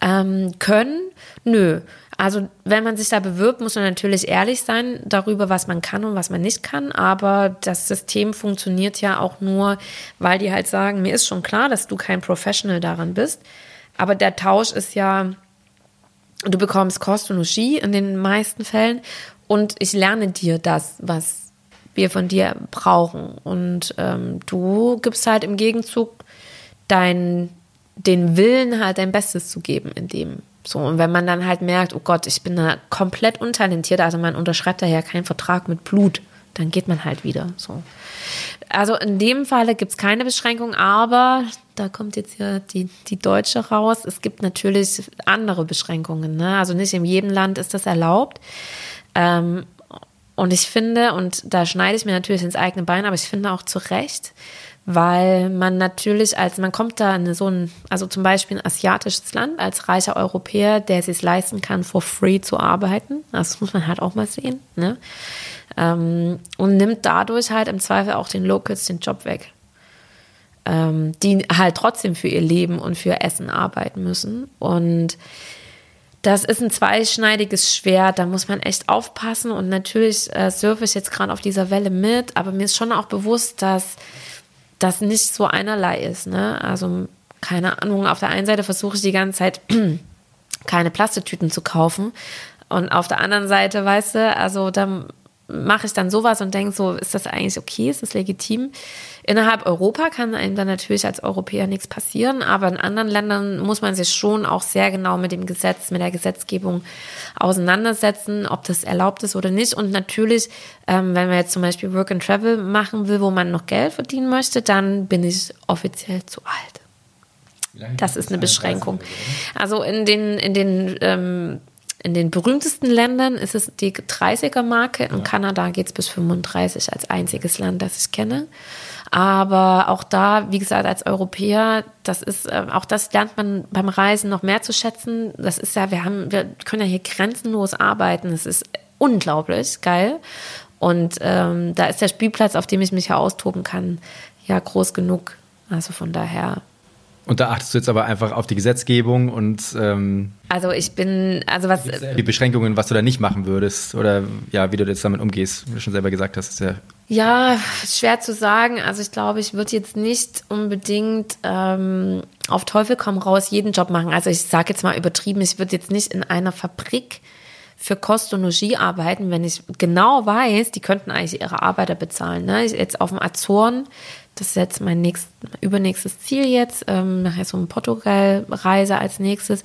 ähm, können. Nö, also wenn man sich da bewirbt, muss man natürlich ehrlich sein darüber, was man kann und was man nicht kann. Aber das System funktioniert ja auch nur, weil die halt sagen, mir ist schon klar, dass du kein Professional daran bist. Aber der Tausch ist ja, du bekommst Kost und Logis in den meisten Fällen und ich lerne dir das, was wir von dir brauchen. Und ähm, du gibst halt im Gegenzug dein, den Willen, halt dein Bestes zu geben in dem so, und wenn man dann halt merkt, oh Gott, ich bin da komplett untalentiert, also man unterschreibt da ja keinen Vertrag mit Blut, dann geht man halt wieder. So. Also in dem Falle gibt es keine Beschränkung, aber da kommt jetzt ja die, die Deutsche raus. Es gibt natürlich andere Beschränkungen. Ne? Also nicht in jedem Land ist das erlaubt. Ähm, und ich finde, und da schneide ich mir natürlich ins eigene Bein, aber ich finde auch zu Recht, weil man natürlich als, man kommt da in so ein, also zum Beispiel ein asiatisches Land als reicher Europäer, der es sich leisten kann, for free zu arbeiten. Das muss man halt auch mal sehen, ne? Ähm, und nimmt dadurch halt im Zweifel auch den Locals den Job weg. Ähm, die halt trotzdem für ihr Leben und für Essen arbeiten müssen. Und das ist ein zweischneidiges Schwert, da muss man echt aufpassen. Und natürlich äh, surfe ich jetzt gerade auf dieser Welle mit, aber mir ist schon auch bewusst, dass das nicht so einerlei ist. Ne? Also keine Ahnung, auf der einen Seite versuche ich die ganze Zeit keine Plastiktüten zu kaufen und auf der anderen Seite, weißt du, also dann mache ich dann sowas und denke so, ist das eigentlich okay, ist das legitim? Innerhalb Europa kann einem dann natürlich als Europäer nichts passieren, aber in anderen Ländern muss man sich schon auch sehr genau mit dem Gesetz, mit der Gesetzgebung auseinandersetzen, ob das erlaubt ist oder nicht. Und natürlich, ähm, wenn man jetzt zum Beispiel Work and Travel machen will, wo man noch Geld verdienen möchte, dann bin ich offiziell zu alt. Das ist eine Beschränkung. Also in den, in den ähm, in den berühmtesten Ländern ist es die 30er-Marke. In ja. Kanada geht es bis 35 als einziges Land, das ich kenne. Aber auch da, wie gesagt, als Europäer, das ist, äh, auch das lernt man beim Reisen noch mehr zu schätzen. Das ist ja, wir haben, wir können ja hier grenzenlos arbeiten. Das ist unglaublich geil. Und ähm, da ist der Spielplatz, auf dem ich mich ja austoben kann, ja groß genug. Also von daher
und da achtest du jetzt aber einfach auf die Gesetzgebung und ähm,
also ich bin also was
die Beschränkungen, was du da nicht machen würdest oder ja, wie du jetzt damit umgehst, wie du schon selber gesagt hast, ist ja
ja schwer zu sagen. Also ich glaube, ich würde jetzt nicht unbedingt ähm, auf Teufel komm raus jeden Job machen. Also ich sage jetzt mal übertrieben, ich würde jetzt nicht in einer Fabrik für Kostologie arbeiten, wenn ich genau weiß, die könnten eigentlich ihre Arbeiter bezahlen. Ne? Jetzt auf dem Azoren das ist jetzt mein nächst, übernächstes Ziel jetzt, ähm, nachher so eine Portugal-Reise als nächstes.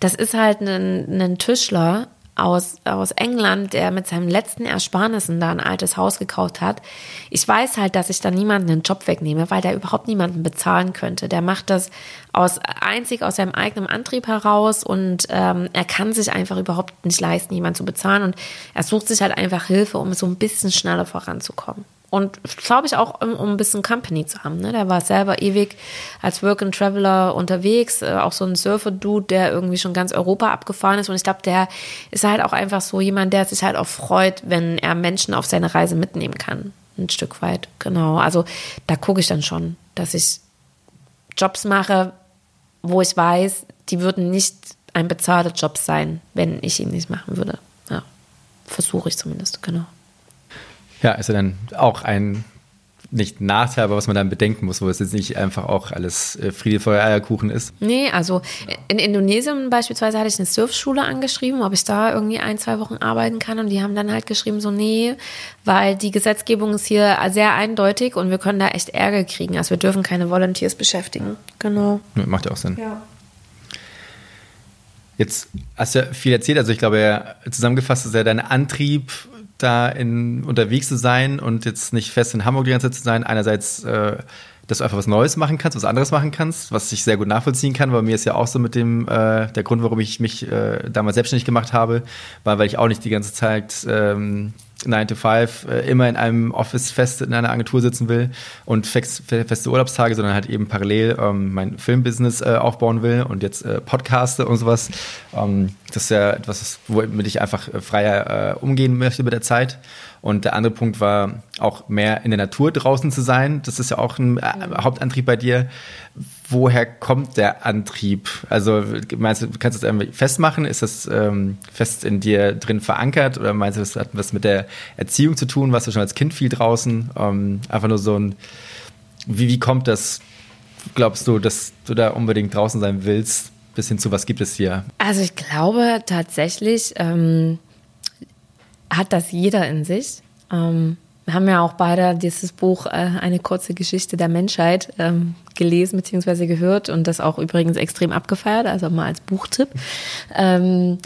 Das ist halt ein, ein Tischler aus, aus England, der mit seinem letzten Ersparnissen da ein altes Haus gekauft hat. Ich weiß halt, dass ich da niemanden einen Job wegnehme, weil der überhaupt niemanden bezahlen könnte. Der macht das aus einzig aus seinem eigenen Antrieb heraus und ähm, er kann sich einfach überhaupt nicht leisten, jemanden zu bezahlen und er sucht sich halt einfach Hilfe, um so ein bisschen schneller voranzukommen. Und glaube ich auch, um, um, ein bisschen Company zu haben. Ne? Der war selber ewig als Work and Traveler unterwegs, äh, auch so ein Surfer-Dude, der irgendwie schon ganz Europa abgefahren ist. Und ich glaube, der ist halt auch einfach so jemand, der sich halt auch freut, wenn er Menschen auf seine Reise mitnehmen kann. Ein Stück weit, genau. Also da gucke ich dann schon, dass ich Jobs mache, wo ich weiß, die würden nicht ein bezahlter Job sein, wenn ich ihn nicht machen würde. Ja, versuche ich zumindest, genau.
Ja, ist ja dann auch ein nicht Nachteil, aber was man dann bedenken muss, wo es jetzt nicht einfach auch alles äh, Friede, Feuer, Eierkuchen ist.
Nee, also in Indonesien beispielsweise hatte ich eine Surfschule angeschrieben, ob ich da irgendwie ein, zwei Wochen arbeiten kann und die haben dann halt geschrieben, so nee, weil die Gesetzgebung ist hier sehr eindeutig und wir können da echt Ärger kriegen. Also wir dürfen keine Volunteers beschäftigen. Genau.
Macht ja auch Sinn. Ja. Jetzt hast du ja viel erzählt, also ich glaube, zusammengefasst ist ja dein Antrieb da in, unterwegs zu sein und jetzt nicht fest in Hamburg die ganze Zeit zu sein. Einerseits, äh, dass du einfach was Neues machen kannst, was anderes machen kannst, was ich sehr gut nachvollziehen kann, weil mir ist ja auch so mit dem, äh, der Grund, warum ich mich äh, damals selbstständig gemacht habe, war, weil ich auch nicht die ganze Zeit ähm, 9 to 5 äh, immer in einem Office fest in einer Agentur sitzen will und fest, feste Urlaubstage, sondern halt eben parallel ähm, mein Filmbusiness äh, aufbauen will und jetzt äh, Podcaste und sowas. Ähm, das ist ja etwas, womit ich einfach äh, freier äh, umgehen möchte mit der Zeit. Und der andere Punkt war auch mehr in der Natur draußen zu sein. Das ist ja auch ein äh, Hauptantrieb bei dir. Woher kommt der Antrieb? Also meinst du, kannst du das irgendwie festmachen? Ist das ähm, fest in dir drin verankert? Oder meinst du, das hat was mit der Erziehung zu tun? Warst du schon als Kind viel draußen? Ähm, einfach nur so ein, wie, wie kommt das, glaubst du, dass du da unbedingt draußen sein willst? Bis hin zu, was gibt es hier?
Also ich glaube tatsächlich, ähm, hat das jeder in sich. Ähm, wir haben ja auch beide dieses Buch äh, Eine kurze Geschichte der Menschheit ähm, gelesen bzw. gehört und das auch übrigens extrem abgefeiert, also mal als Buchtipp. Ähm,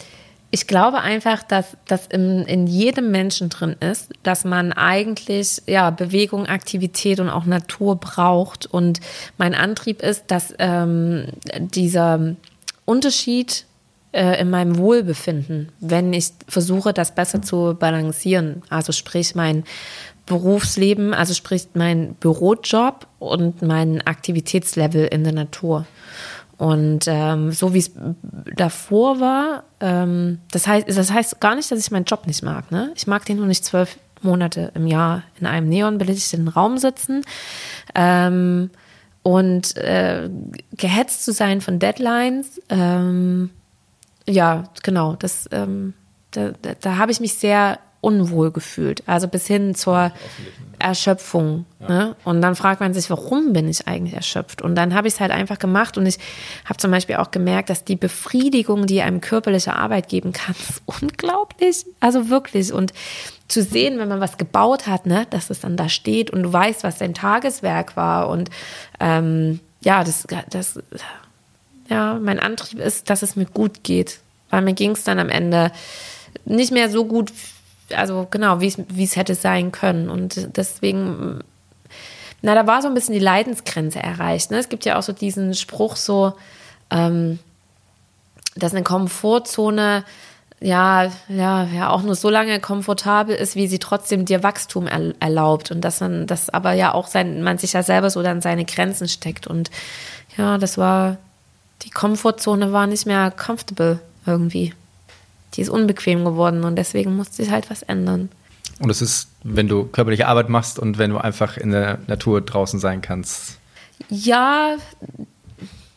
ich glaube einfach, dass das in, jedem Menschen drin ist, dass man eigentlich ja Bewegung, Aktivität und auch Natur braucht. Und mein Antrieb ist, dass ähm, dieser Unterschied äh, in meinem Wohlbefinden, wenn ich versuche, das besser zu balancieren. Also sprich mein Berufsleben, also sprich mein Bürojob und mein Aktivitätslevel in der Natur. Und ähm, so wie es davor war, ähm, das heißt, das heißt gar nicht, dass ich meinen Job nicht mag. Ne? Ich mag den nur nicht zwölf Monate im Jahr in einem neonbelichteten Raum sitzen. Ähm, und äh, gehetzt zu sein von Deadlines, ähm, ja, genau, das, ähm, da, da, da habe ich mich sehr unwohl gefühlt. Also bis hin zur Erschöpfung. Ja. Ne? Und dann fragt man sich, warum bin ich eigentlich erschöpft? Und dann habe ich es halt einfach gemacht und ich habe zum Beispiel auch gemerkt, dass die Befriedigung, die einem körperliche Arbeit geben kann, ist unglaublich. Also wirklich. Und zu sehen, wenn man was gebaut hat, ne, dass es dann da steht und du weißt, was dein Tageswerk war. Und ähm, ja, das, das ja, mein Antrieb ist, dass es mir gut geht. Weil mir ging es dann am Ende nicht mehr so gut, also genau, wie es hätte sein können. Und deswegen, na, da war so ein bisschen die Leidensgrenze erreicht. Ne? Es gibt ja auch so diesen Spruch so, ähm, dass eine Komfortzone ja, ja, ja, auch nur so lange komfortabel ist, wie sie trotzdem dir Wachstum er, erlaubt und dass man das aber ja auch sein, man sich ja selber so dann seine Grenzen steckt und ja, das war, die Komfortzone war nicht mehr comfortable irgendwie. Die ist unbequem geworden und deswegen musste sich halt was ändern.
Und es ist, wenn du körperliche Arbeit machst und wenn du einfach in der Natur draußen sein kannst.
Ja,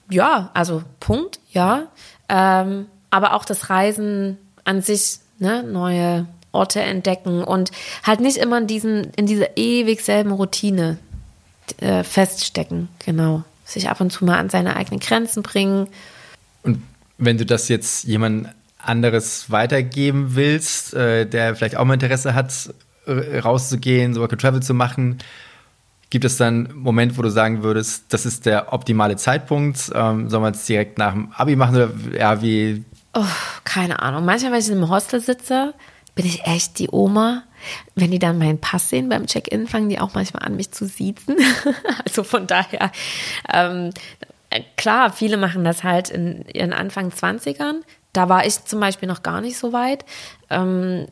ja, also Punkt, ja. Ähm, aber auch das Reisen an sich, ne, neue Orte entdecken und halt nicht immer in diesen, in dieser ewig selben Routine äh, feststecken, genau. Sich ab und zu mal an seine eigenen Grenzen bringen.
Und wenn du das jetzt jemand anderes weitergeben willst, äh, der vielleicht auch mal Interesse hat, rauszugehen, so Work Travel zu machen, Gibt es dann einen Moment, wo du sagen würdest, das ist der optimale Zeitpunkt? Ähm, soll man es direkt nach dem Abi machen oder ja, wie?
Oh, keine Ahnung. Manchmal, wenn ich in einem Hostel sitze, bin ich echt die Oma. Wenn die dann meinen Pass sehen beim Check-in, fangen die auch manchmal an, mich zu siezen. also von daher, ähm, klar, viele machen das halt in ihren Anfang 20ern. Da war ich zum Beispiel noch gar nicht so weit. Ähm,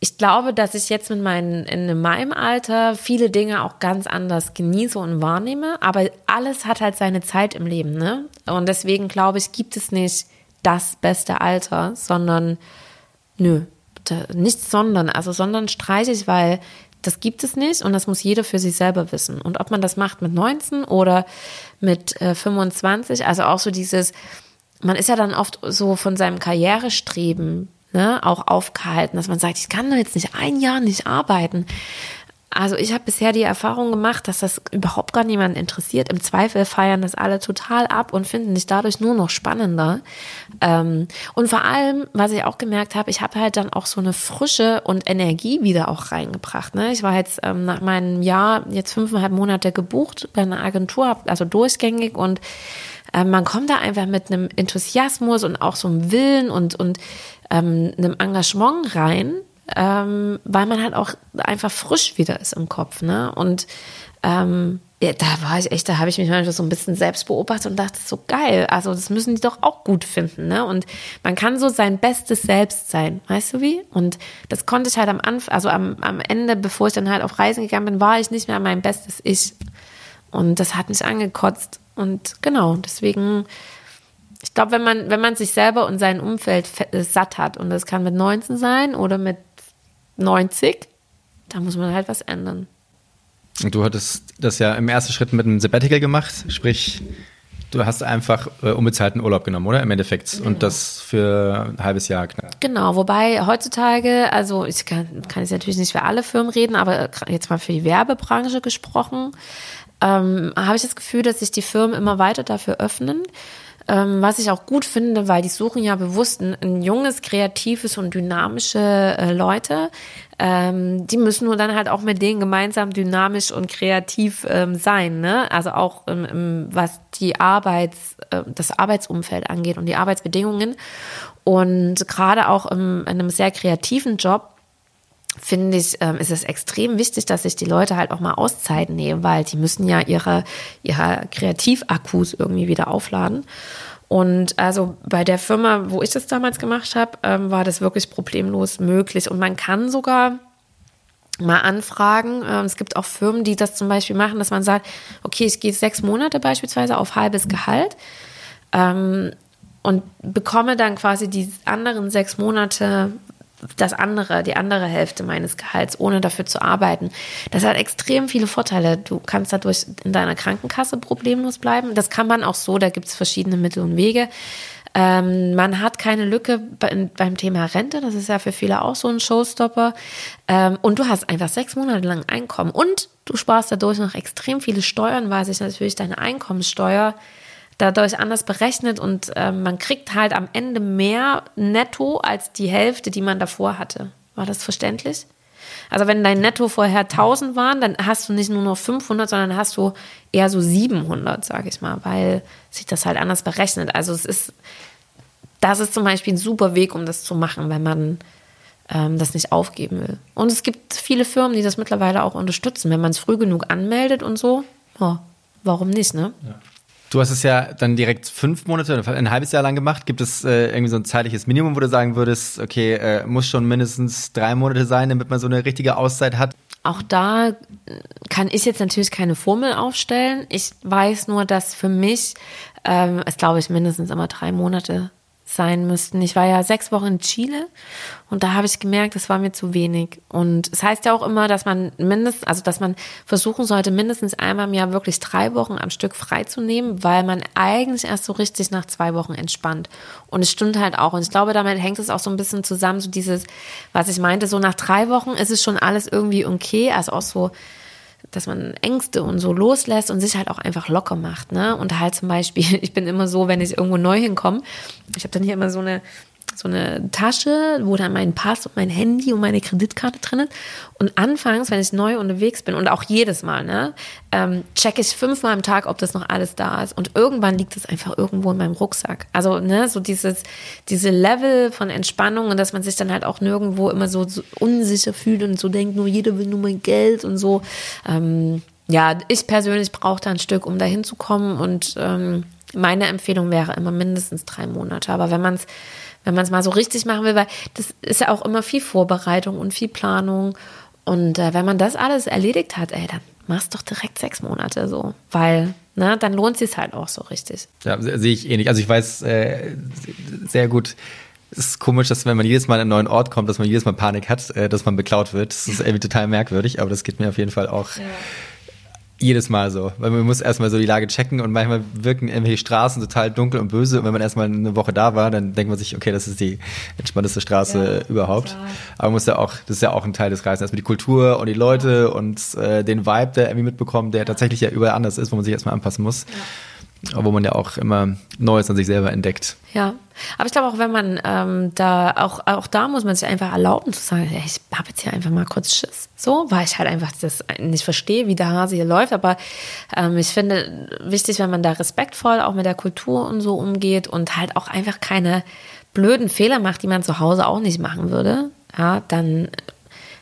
ich glaube, dass ich jetzt mit meinen, in meinem Alter viele Dinge auch ganz anders genieße und wahrnehme, aber alles hat halt seine Zeit im Leben, ne? Und deswegen glaube ich, gibt es nicht das beste Alter, sondern, nö, nicht sondern, also sondern streiche ich, weil das gibt es nicht und das muss jeder für sich selber wissen. Und ob man das macht mit 19 oder mit äh, 25, also auch so dieses, man ist ja dann oft so von seinem Karrierestreben ne, auch aufgehalten, dass man sagt, ich kann doch jetzt nicht ein Jahr nicht arbeiten. Also ich habe bisher die Erfahrung gemacht, dass das überhaupt gar niemand interessiert. Im Zweifel feiern das alle total ab und finden sich dadurch nur noch spannender. Ähm, und vor allem, was ich auch gemerkt habe, ich habe halt dann auch so eine Frische und Energie wieder auch reingebracht. Ne? Ich war jetzt ähm, nach meinem Jahr jetzt fünfeinhalb Monate gebucht bei einer Agentur, also durchgängig und ähm, man kommt da einfach mit einem Enthusiasmus und auch so einem Willen und, und ähm, einem Engagement rein, ähm, weil man halt auch einfach frisch wieder ist im Kopf. Ne? Und ähm, ja, da war ich echt, da habe ich mich manchmal so ein bisschen selbst beobachtet und dachte, so geil. Also das müssen die doch auch gut finden, ne? Und man kann so sein bestes Selbst sein, weißt du wie? Und das konnte ich halt am Anfang, also am, am Ende, bevor ich dann halt auf Reisen gegangen bin, war ich nicht mehr mein bestes Ich. Und das hat mich angekotzt. Und genau, deswegen ich glaube, wenn man, wenn man sich selber und sein Umfeld äh, satt hat, und das kann mit 19 sein oder mit 90, da muss man halt was ändern.
Und du hattest das ja im ersten Schritt mit einem Sabbatical gemacht, sprich, du hast einfach äh, unbezahlten Urlaub genommen, oder? Im Endeffekt. Genau. Und das für ein halbes Jahr knapp.
Genau, wobei heutzutage, also ich kann, kann jetzt natürlich nicht für alle Firmen reden, aber jetzt mal für die Werbebranche gesprochen, ähm, habe ich das Gefühl, dass sich die Firmen immer weiter dafür öffnen. Ähm, was ich auch gut finde, weil die suchen ja bewusst ein, ein junges, kreatives und dynamische äh, Leute. Ähm, die müssen nur dann halt auch mit denen gemeinsam dynamisch und kreativ ähm, sein, ne? Also auch im, was die Arbeits, äh, das Arbeitsumfeld angeht und die Arbeitsbedingungen. Und gerade auch im, in einem sehr kreativen Job finde ich, ähm, ist es extrem wichtig, dass sich die Leute halt auch mal Auszeit nehmen, weil die müssen ja ihre, ihre Kreativakkus irgendwie wieder aufladen. Und also bei der Firma, wo ich das damals gemacht habe, ähm, war das wirklich problemlos möglich. Und man kann sogar mal anfragen. Ähm, es gibt auch Firmen, die das zum Beispiel machen, dass man sagt, okay, ich gehe sechs Monate beispielsweise auf halbes Gehalt ähm, und bekomme dann quasi die anderen sechs Monate das andere, die andere Hälfte meines Gehalts, ohne dafür zu arbeiten. Das hat extrem viele Vorteile. Du kannst dadurch in deiner Krankenkasse problemlos bleiben. Das kann man auch so, da gibt es verschiedene Mittel und Wege. Ähm, man hat keine Lücke bei, beim Thema Rente, das ist ja für viele auch so ein Showstopper. Ähm, und du hast einfach sechs Monate lang Einkommen und du sparst dadurch noch extrem viele Steuern, weil sich natürlich deine Einkommenssteuer dadurch anders berechnet und äh, man kriegt halt am Ende mehr netto als die Hälfte, die man davor hatte. War das verständlich? Also wenn dein Netto vorher 1000 waren, dann hast du nicht nur noch 500, sondern hast du eher so 700, sage ich mal, weil sich das halt anders berechnet. Also es ist, das ist zum Beispiel ein super Weg, um das zu machen, wenn man ähm, das nicht aufgeben will. Und es gibt viele Firmen, die das mittlerweile auch unterstützen, wenn man es früh genug anmeldet und so. Oh, warum nicht, ne?
Ja. Du hast es ja dann direkt fünf Monate oder ein halbes Jahr lang gemacht. Gibt es äh, irgendwie so ein zeitliches Minimum, wo du sagen würdest, okay, äh, muss schon mindestens drei Monate sein, damit man so eine richtige Auszeit hat?
Auch da äh, kann ich jetzt natürlich keine Formel aufstellen. Ich weiß nur, dass für mich ähm, es, glaube ich, mindestens immer drei Monate sein müssten. Ich war ja sechs Wochen in Chile und da habe ich gemerkt, das war mir zu wenig. Und es heißt ja auch immer, dass man mindestens, also dass man versuchen sollte, mindestens einmal im Jahr wirklich drei Wochen am Stück freizunehmen, weil man eigentlich erst so richtig nach zwei Wochen entspannt. Und es stimmt halt auch. Und ich glaube, damit hängt es auch so ein bisschen zusammen, so dieses, was ich meinte, so nach drei Wochen ist es schon alles irgendwie okay, also auch so, dass man Ängste und so loslässt und sich halt auch einfach locker macht. Ne? Und halt zum Beispiel, ich bin immer so, wenn ich irgendwo neu hinkomme, ich habe dann hier immer so eine so eine Tasche, wo dann mein Pass und mein Handy und meine Kreditkarte drin ist. Und anfangs, wenn ich neu unterwegs bin und auch jedes Mal, ne, ähm, checke ich fünfmal am Tag, ob das noch alles da ist. Und irgendwann liegt es einfach irgendwo in meinem Rucksack. Also, ne, so dieses, diese Level von Entspannung und dass man sich dann halt auch nirgendwo immer so, so unsicher fühlt und so denkt, nur jeder will nur mein Geld und so. Ähm, ja, ich persönlich brauche da ein Stück, um da hinzukommen und ähm, meine Empfehlung wäre immer mindestens drei Monate. Aber wenn man es wenn man es mal so richtig machen will, weil das ist ja auch immer viel Vorbereitung und viel Planung. Und äh, wenn man das alles erledigt hat, ey, dann machst doch direkt sechs Monate so, weil ne, dann lohnt sich halt auch so richtig.
Ja, sehe ich ähnlich. Also ich weiß äh, sehr gut. Es ist komisch, dass wenn man jedes Mal an einen neuen Ort kommt, dass man jedes Mal Panik hat, äh, dass man beklaut wird. Das ist irgendwie total merkwürdig, aber das geht mir auf jeden Fall auch ja jedes Mal so. Weil man muss erstmal so die Lage checken und manchmal wirken irgendwelche Straßen total dunkel und böse. Und wenn man erstmal eine Woche da war, dann denkt man sich, okay, das ist die entspannteste Straße ja, überhaupt. Klar. Aber man muss ja auch, das ist ja auch ein Teil des Reisens. Erstmal die Kultur und die Leute ja. und äh, den Vibe, der irgendwie mitbekommt, der tatsächlich ja überall anders ist, wo man sich erstmal anpassen muss. Wo man ja auch immer Neues an sich selber entdeckt.
Ja, aber ich glaube auch, wenn man ähm, da, auch, auch da muss man sich einfach erlauben zu sagen, ich habe jetzt hier einfach mal kurz Schiss. So, weil ich halt einfach das nicht verstehe, wie der Hase hier läuft. Aber ähm, ich finde wichtig, wenn man da respektvoll auch mit der Kultur und so umgeht und halt auch einfach keine blöden Fehler macht, die man zu Hause auch nicht machen würde. Ja, dann,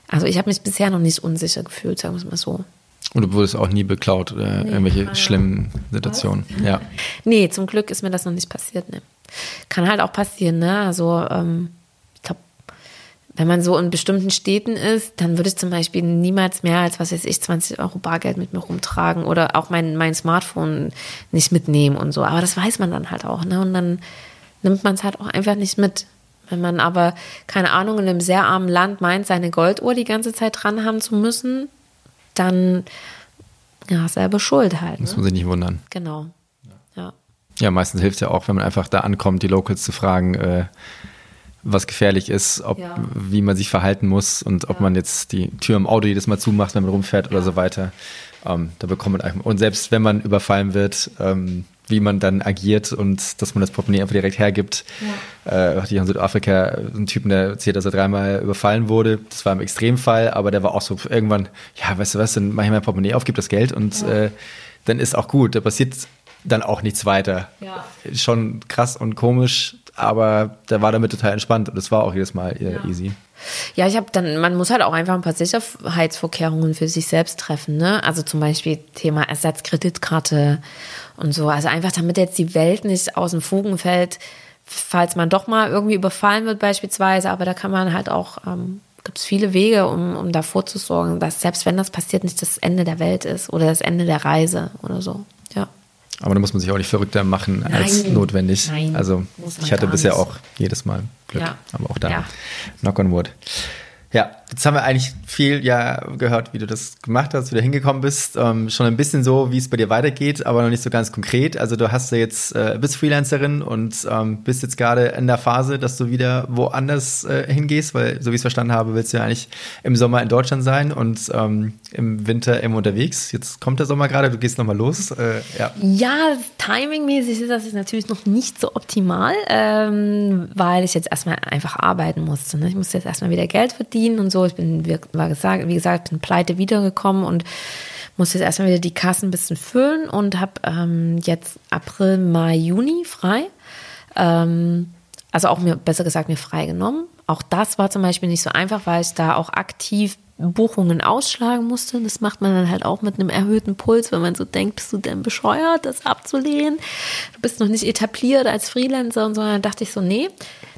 also ich habe mich bisher noch nicht unsicher gefühlt, sagen wir es mal so.
Und du wurdest auch nie beklaut oder nee, irgendwelche schlimmen Situationen. Ja.
Nee, zum Glück ist mir das noch nicht passiert. Ne. Kann halt auch passieren, ne? Also, ähm, ich glaube, wenn man so in bestimmten Städten ist, dann würde ich zum Beispiel niemals mehr als, was weiß ich, 20 Euro Bargeld mit mir rumtragen oder auch mein, mein Smartphone nicht mitnehmen und so. Aber das weiß man dann halt auch, ne? Und dann nimmt man es halt auch einfach nicht mit. Wenn man aber, keine Ahnung, in einem sehr armen Land meint, seine Golduhr die ganze Zeit dran haben zu müssen, dann ja, selber schuld halt.
Ne? Muss man sich nicht wundern.
Genau. Ja.
Ja, meistens hilft es ja auch, wenn man einfach da ankommt, die Locals zu fragen, äh, was gefährlich ist, ob, ja. wie man sich verhalten muss und ob ja. man jetzt die Tür im Auto jedes Mal zumacht, wenn man rumfährt ja. oder so weiter. Ähm, da bekommt man einfach, und selbst wenn man überfallen wird, ähm, wie man dann agiert und dass man das Portemonnaie einfach direkt hergibt. Ja. Äh, hatte ich in Südafrika einen Typen, der erzählt, dass er dreimal überfallen wurde. Das war im Extremfall, aber der war auch so irgendwann, ja, weißt du was, dann mache ich mein Portemonnaie auf, gib das Geld und ja. äh, dann ist auch gut. Da passiert dann auch nichts weiter. Ja. Schon krass und komisch, aber der war damit total entspannt und das war auch jedes Mal äh, easy.
Ja, ich habe dann, man muss halt auch einfach ein paar Sicherheitsvorkehrungen für sich selbst treffen, ne? Also zum Beispiel Thema Ersatzkreditkarte und so. Also einfach, damit jetzt die Welt nicht aus dem Fugen fällt, falls man doch mal irgendwie überfallen wird beispielsweise. Aber da kann man halt auch, ähm, gibt es viele Wege, um, um davor zu sorgen, dass selbst wenn das passiert, nicht das Ende der Welt ist oder das Ende der Reise oder so.
Aber da muss man sich auch nicht verrückter machen Nein. als notwendig. Nein, also ich hatte bisher nicht. auch jedes Mal Glück, ja. aber auch da. Ja. Knock on wood. Ja, jetzt haben wir eigentlich viel ja gehört, wie du das gemacht hast, wie du hingekommen bist. Ähm, schon ein bisschen so, wie es bei dir weitergeht, aber noch nicht so ganz konkret. Also du hast ja jetzt, äh, bist Freelancerin und ähm, bist jetzt gerade in der Phase, dass du wieder woanders äh, hingehst, weil so wie ich es verstanden habe, willst du ja eigentlich im Sommer in Deutschland sein und ähm, im Winter immer unterwegs. Jetzt kommt der Sommer gerade, du gehst nochmal los. Äh,
ja. ja, timingmäßig ist das natürlich noch nicht so optimal, ähm, weil ich jetzt erstmal einfach arbeiten musste. Ne? Ich musste jetzt erstmal wieder Geld verdienen verdienen und so. Ich bin, wie gesagt, wie gesagt, bin pleite wiedergekommen und musste jetzt erstmal wieder die Kassen ein bisschen füllen und habe ähm, jetzt April, Mai, Juni frei. Ähm, also auch mir, besser gesagt, mir freigenommen. Auch das war zum Beispiel nicht so einfach, weil ich da auch aktiv Buchungen ausschlagen musste. Das macht man dann halt auch mit einem erhöhten Puls, wenn man so denkt, bist du denn bescheuert, das abzulehnen? Du bist noch nicht etabliert als Freelancer und so. Dann dachte ich so, nee,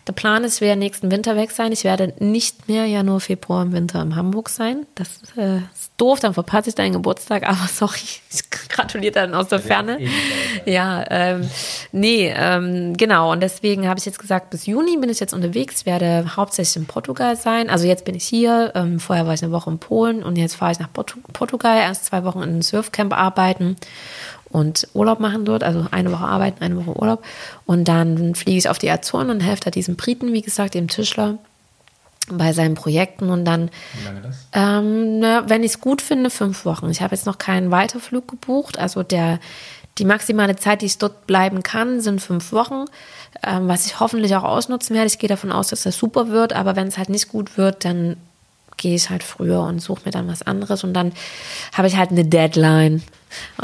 der Plan ist, wir werden nächsten Winter weg sein. Ich werde nicht mehr Januar, Februar im Winter in Hamburg sein. Das äh, ist doof, dann verpasse ich deinen Geburtstag, aber sorry, ich gratuliere dann aus der Ferne. Ja, ähm, nee, ähm, genau. Und deswegen habe ich jetzt gesagt, bis Juni bin ich jetzt unterwegs, Ich werde hauptsächlich in Portugal sein. Also jetzt bin ich hier, ähm, vorher war ich eine Woche in Polen und jetzt fahre ich nach Portu Portugal, erst zwei Wochen in einem Surfcamp arbeiten und Urlaub machen dort, also eine Woche arbeiten, eine Woche Urlaub. Und dann fliege ich auf die Azoren und helfe da diesem Briten, wie gesagt, dem Tischler, bei seinen Projekten und dann,
Wie lange das?
ähm, na, wenn ich es gut finde, fünf Wochen. Ich habe jetzt noch keinen Weiterflug gebucht. Also der, die maximale Zeit, die ich dort bleiben kann, sind fünf Wochen, ähm, was ich hoffentlich auch ausnutzen werde. Ich gehe davon aus, dass das super wird, aber wenn es halt nicht gut wird, dann gehe ich halt früher und suche mir dann was anderes und dann habe ich halt eine Deadline.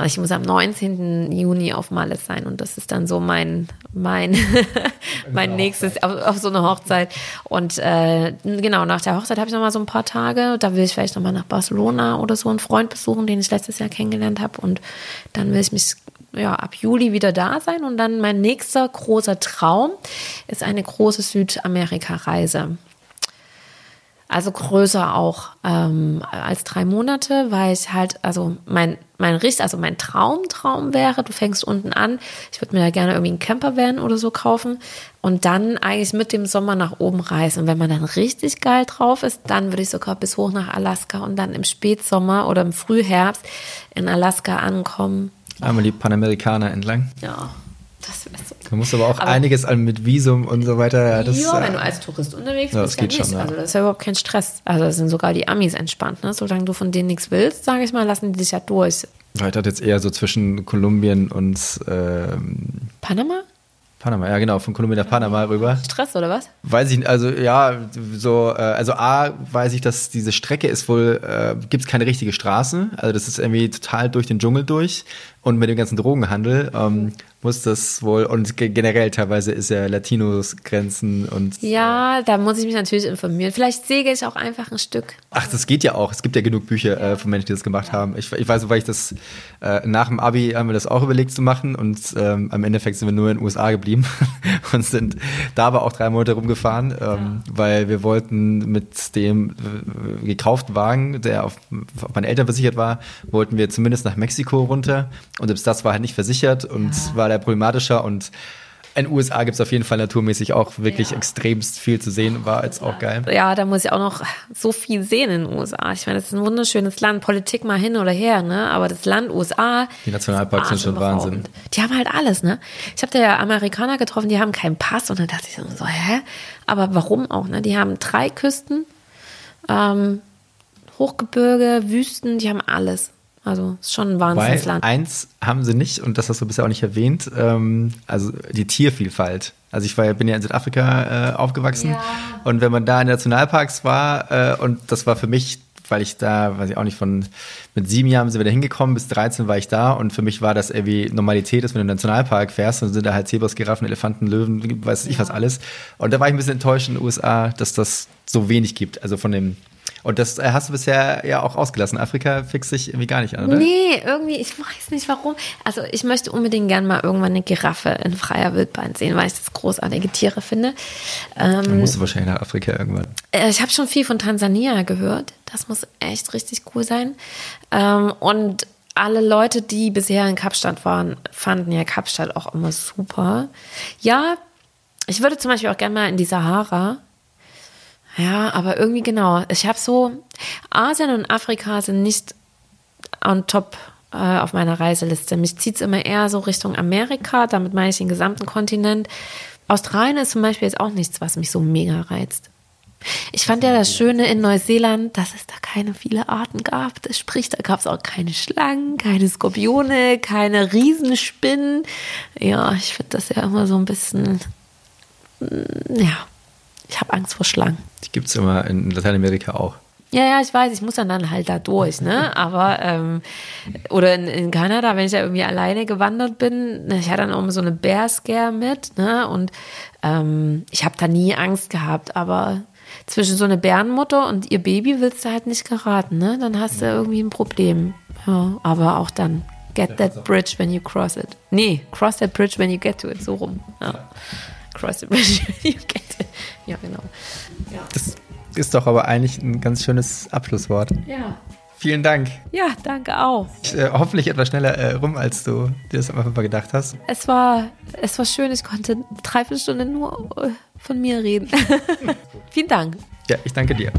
Ich muss am 19. Juni auf Malle sein und das ist dann so mein, mein, mein nächstes, auf, auf so eine Hochzeit. Und äh, genau, nach der Hochzeit habe ich nochmal so ein paar Tage. Da will ich vielleicht nochmal nach Barcelona oder so einen Freund besuchen, den ich letztes Jahr kennengelernt habe. Und dann will ich mich ja, ab Juli wieder da sein. Und dann mein nächster großer Traum ist eine große Südamerika-Reise. Also größer auch ähm, als drei Monate, weil ich halt, also mein, mein Richt, also mein Traumtraum wäre, du fängst unten an, ich würde mir da gerne irgendwie einen Campervan oder so kaufen und dann eigentlich mit dem Sommer nach oben reisen. Und wenn man dann richtig geil drauf ist, dann würde ich sogar bis hoch nach Alaska und dann im Spätsommer oder im Frühherbst in Alaska ankommen.
Einmal die Panamerikaner entlang.
Ja, das wäre so
Du musst aber auch
Aber-
einiges an mit Visum und so weiter. Ja, das,
ja,
äh,
wenn du als Tourist unterwegs
Ja,
bist,
das geht
ja nicht.
schon.
Also das ist ja überhaupt kein Stress. Also das sind sogar die Amis entspannt. Ne? Solange du von denen nichts willst, sage ich mal, lassen die dich ja durch.
Ich hatte jetzt eher so zwischen Kolumbien und ähm,
Panama?
Panama. Ja, genau, von Kolumbien nach Panama rüber.
Stress oder was?
Weiß ich, also ja, so, äh, also A, weiß ich, dass diese Strecke ist wohl, äh, gibt es keine richtige Straße. Also das ist irgendwie total durch den Dschungel durch. Und mit dem ganzen Drogenhandel ähm, muss das wohl, und ge- generell teilweise ist ja Latinos Grenzen und
Ja, da muss ich mich natürlich informieren. Vielleicht säge ich auch einfach ein Stück.
Ach, das geht ja auch. Es gibt ja genug Bücher äh, von Menschen, die das gemacht haben. Ich, ich weiß, weil ich das äh, nach dem Abi haben wir das auch überlegt zu machen und ähm, am Endeffekt sind wir nur in den USA geblieben und sind da aber auch drei Monate rumgefahren, ähm, weil wir wollten mit dem äh, gekauften Wagen, der auf, auf meine Eltern versichert war, wollten wir zumindest nach Mexiko runter und selbst das war halt nicht versichert und war da problematischer und in den USA gibt es auf jeden Fall naturmäßig auch wirklich
Ja.
extremst viel zu sehen, war jetzt auch geil.
Ja, da muss ich auch noch so viel sehen in den USA. Ich meine, das ist ein wunderschönes Land. Politik mal hin oder her, ne? Aber das Land USA.
Die Nationalparks sind schon Wahnsinn.
Die haben halt alles, ne? Ich habe da ja Amerikaner getroffen, die haben keinen Pass und dann dachte ich so, hä? Aber warum auch, ne? Die haben drei Küsten, ähm, Hochgebirge, Wüsten, die haben alles. Also ist schon ein
Weil
Wahnsinnsland.
eins haben sie nicht, und das hast du bisher auch nicht erwähnt, ähm, also die Tiervielfalt. Also ich war, ja- bin ja in Südafrika äh, aufgewachsen
Ja.
und wenn man da in Nationalparks war, äh, und das war für mich, weil ich da, weiß ich auch nicht, von mit sieben Jahren sind wir da hingekommen, bis 13 war ich da und für mich war das irgendwie Normalität, dass wenn du in den Nationalpark fährst, dann sind da halt Zebras, Giraffen, Elefanten, Löwen, weiß ich was alles. Und da war ich ein bisschen enttäuscht in den USA, dass das so wenig gibt. Also von dem und das äh, hast du bisher ja auch ausgelassen. Afrika fixt sich irgendwie gar nicht an, oder?
Nee, irgendwie, ich weiß nicht warum. Also ich möchte unbedingt gern mal irgendwann eine Giraffe in freier Wildbahn sehen, weil ich das großartige Tiere finde. Ähm,
Dann musst du wahrscheinlich nach Afrika irgendwann.
äh, ich habe schon viel von Tansania gehört. Das muss echt richtig cool sein. Ähm, und alle Leute, die bisher in Kapstadt waren, fanden ja Kapstadt auch immer super. Ja, ich würde zum Beispiel auch gerne mal in die Sahara. Ja, aber irgendwie genau. Ich habe so, Asien und Afrika sind nicht on top äh, auf meiner Reiseliste. Mich zieht es immer eher so Richtung Amerika, damit meine ich den gesamten Kontinent. Australien ist zum Beispiel jetzt auch nichts, was mich so mega reizt. Ich fand ja das Schöne in Neuseeland, dass es da keine viele Arten gab. Sprich, da gab es auch keine Schlangen, keine Skorpione, keine Riesenspinnen. Ja, ich finde das ja immer so ein bisschen, mm, ja, ich habe Angst vor Schlangen.
Die gibt es immer in Lateinamerika auch.
Ja, ja, ich weiß, ich muss dann, dann halt da durch, ne? Aber, ähm, oder in, in Kanada, wenn ich da irgendwie alleine gewandert bin, ne, ich hatte dann auch immer so eine Bearscare mit, ne? Und ähm, ich habe da nie Angst gehabt, aber zwischen so eine Bärenmutter und ihr Baby willst du halt nicht geraten, ne? Dann hast du irgendwie ein Problem. Ja, aber auch dann, get that bridge when you cross it. Nee, cross that bridge when you get to it, so rum. Ja. Cross you get it. Ja, genau. Ja.
Das ist doch aber eigentlich ein ganz schönes Abschlusswort.
Ja.
Vielen Dank.
Ja, danke auch.
Ich, äh, hoffentlich etwas schneller äh, rum, als du dir das am Anfang gedacht hast.
Es war, es war schön, ich konnte dreiviertel Stunde nur äh, von mir reden. Vielen Dank.
Ja, ich danke dir.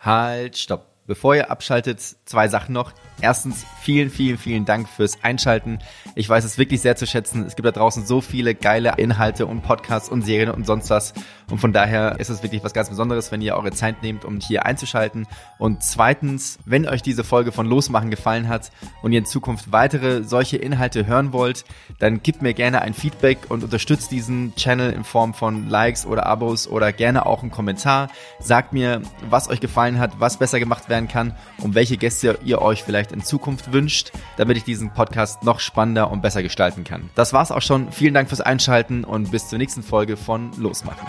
Halt, stopp. Bevor ihr abschaltet, zwei Sachen noch. Erstens, vielen, vielen, vielen Dank fürs Einschalten. Ich weiß es wirklich sehr zu schätzen. Es gibt da draußen so viele geile Inhalte und Podcasts und Serien und sonst was. Und von daher ist es wirklich was ganz Besonderes, wenn ihr eure Zeit nehmt, um hier einzuschalten. Und zweitens, wenn euch diese Folge von Losmachen gefallen hat und ihr in Zukunft weitere solche Inhalte hören wollt, dann gebt mir gerne ein Feedback und unterstützt diesen Channel in Form von Likes oder Abos oder gerne auch einen Kommentar. Sagt mir, was euch gefallen hat, was besser gemacht werden kann und welche Gäste ihr euch vielleicht in Zukunft wünscht, damit ich diesen Podcast noch spannender und besser gestalten kann. Das war's auch schon. Vielen Dank fürs Einschalten und bis zur nächsten Folge von Losmachen.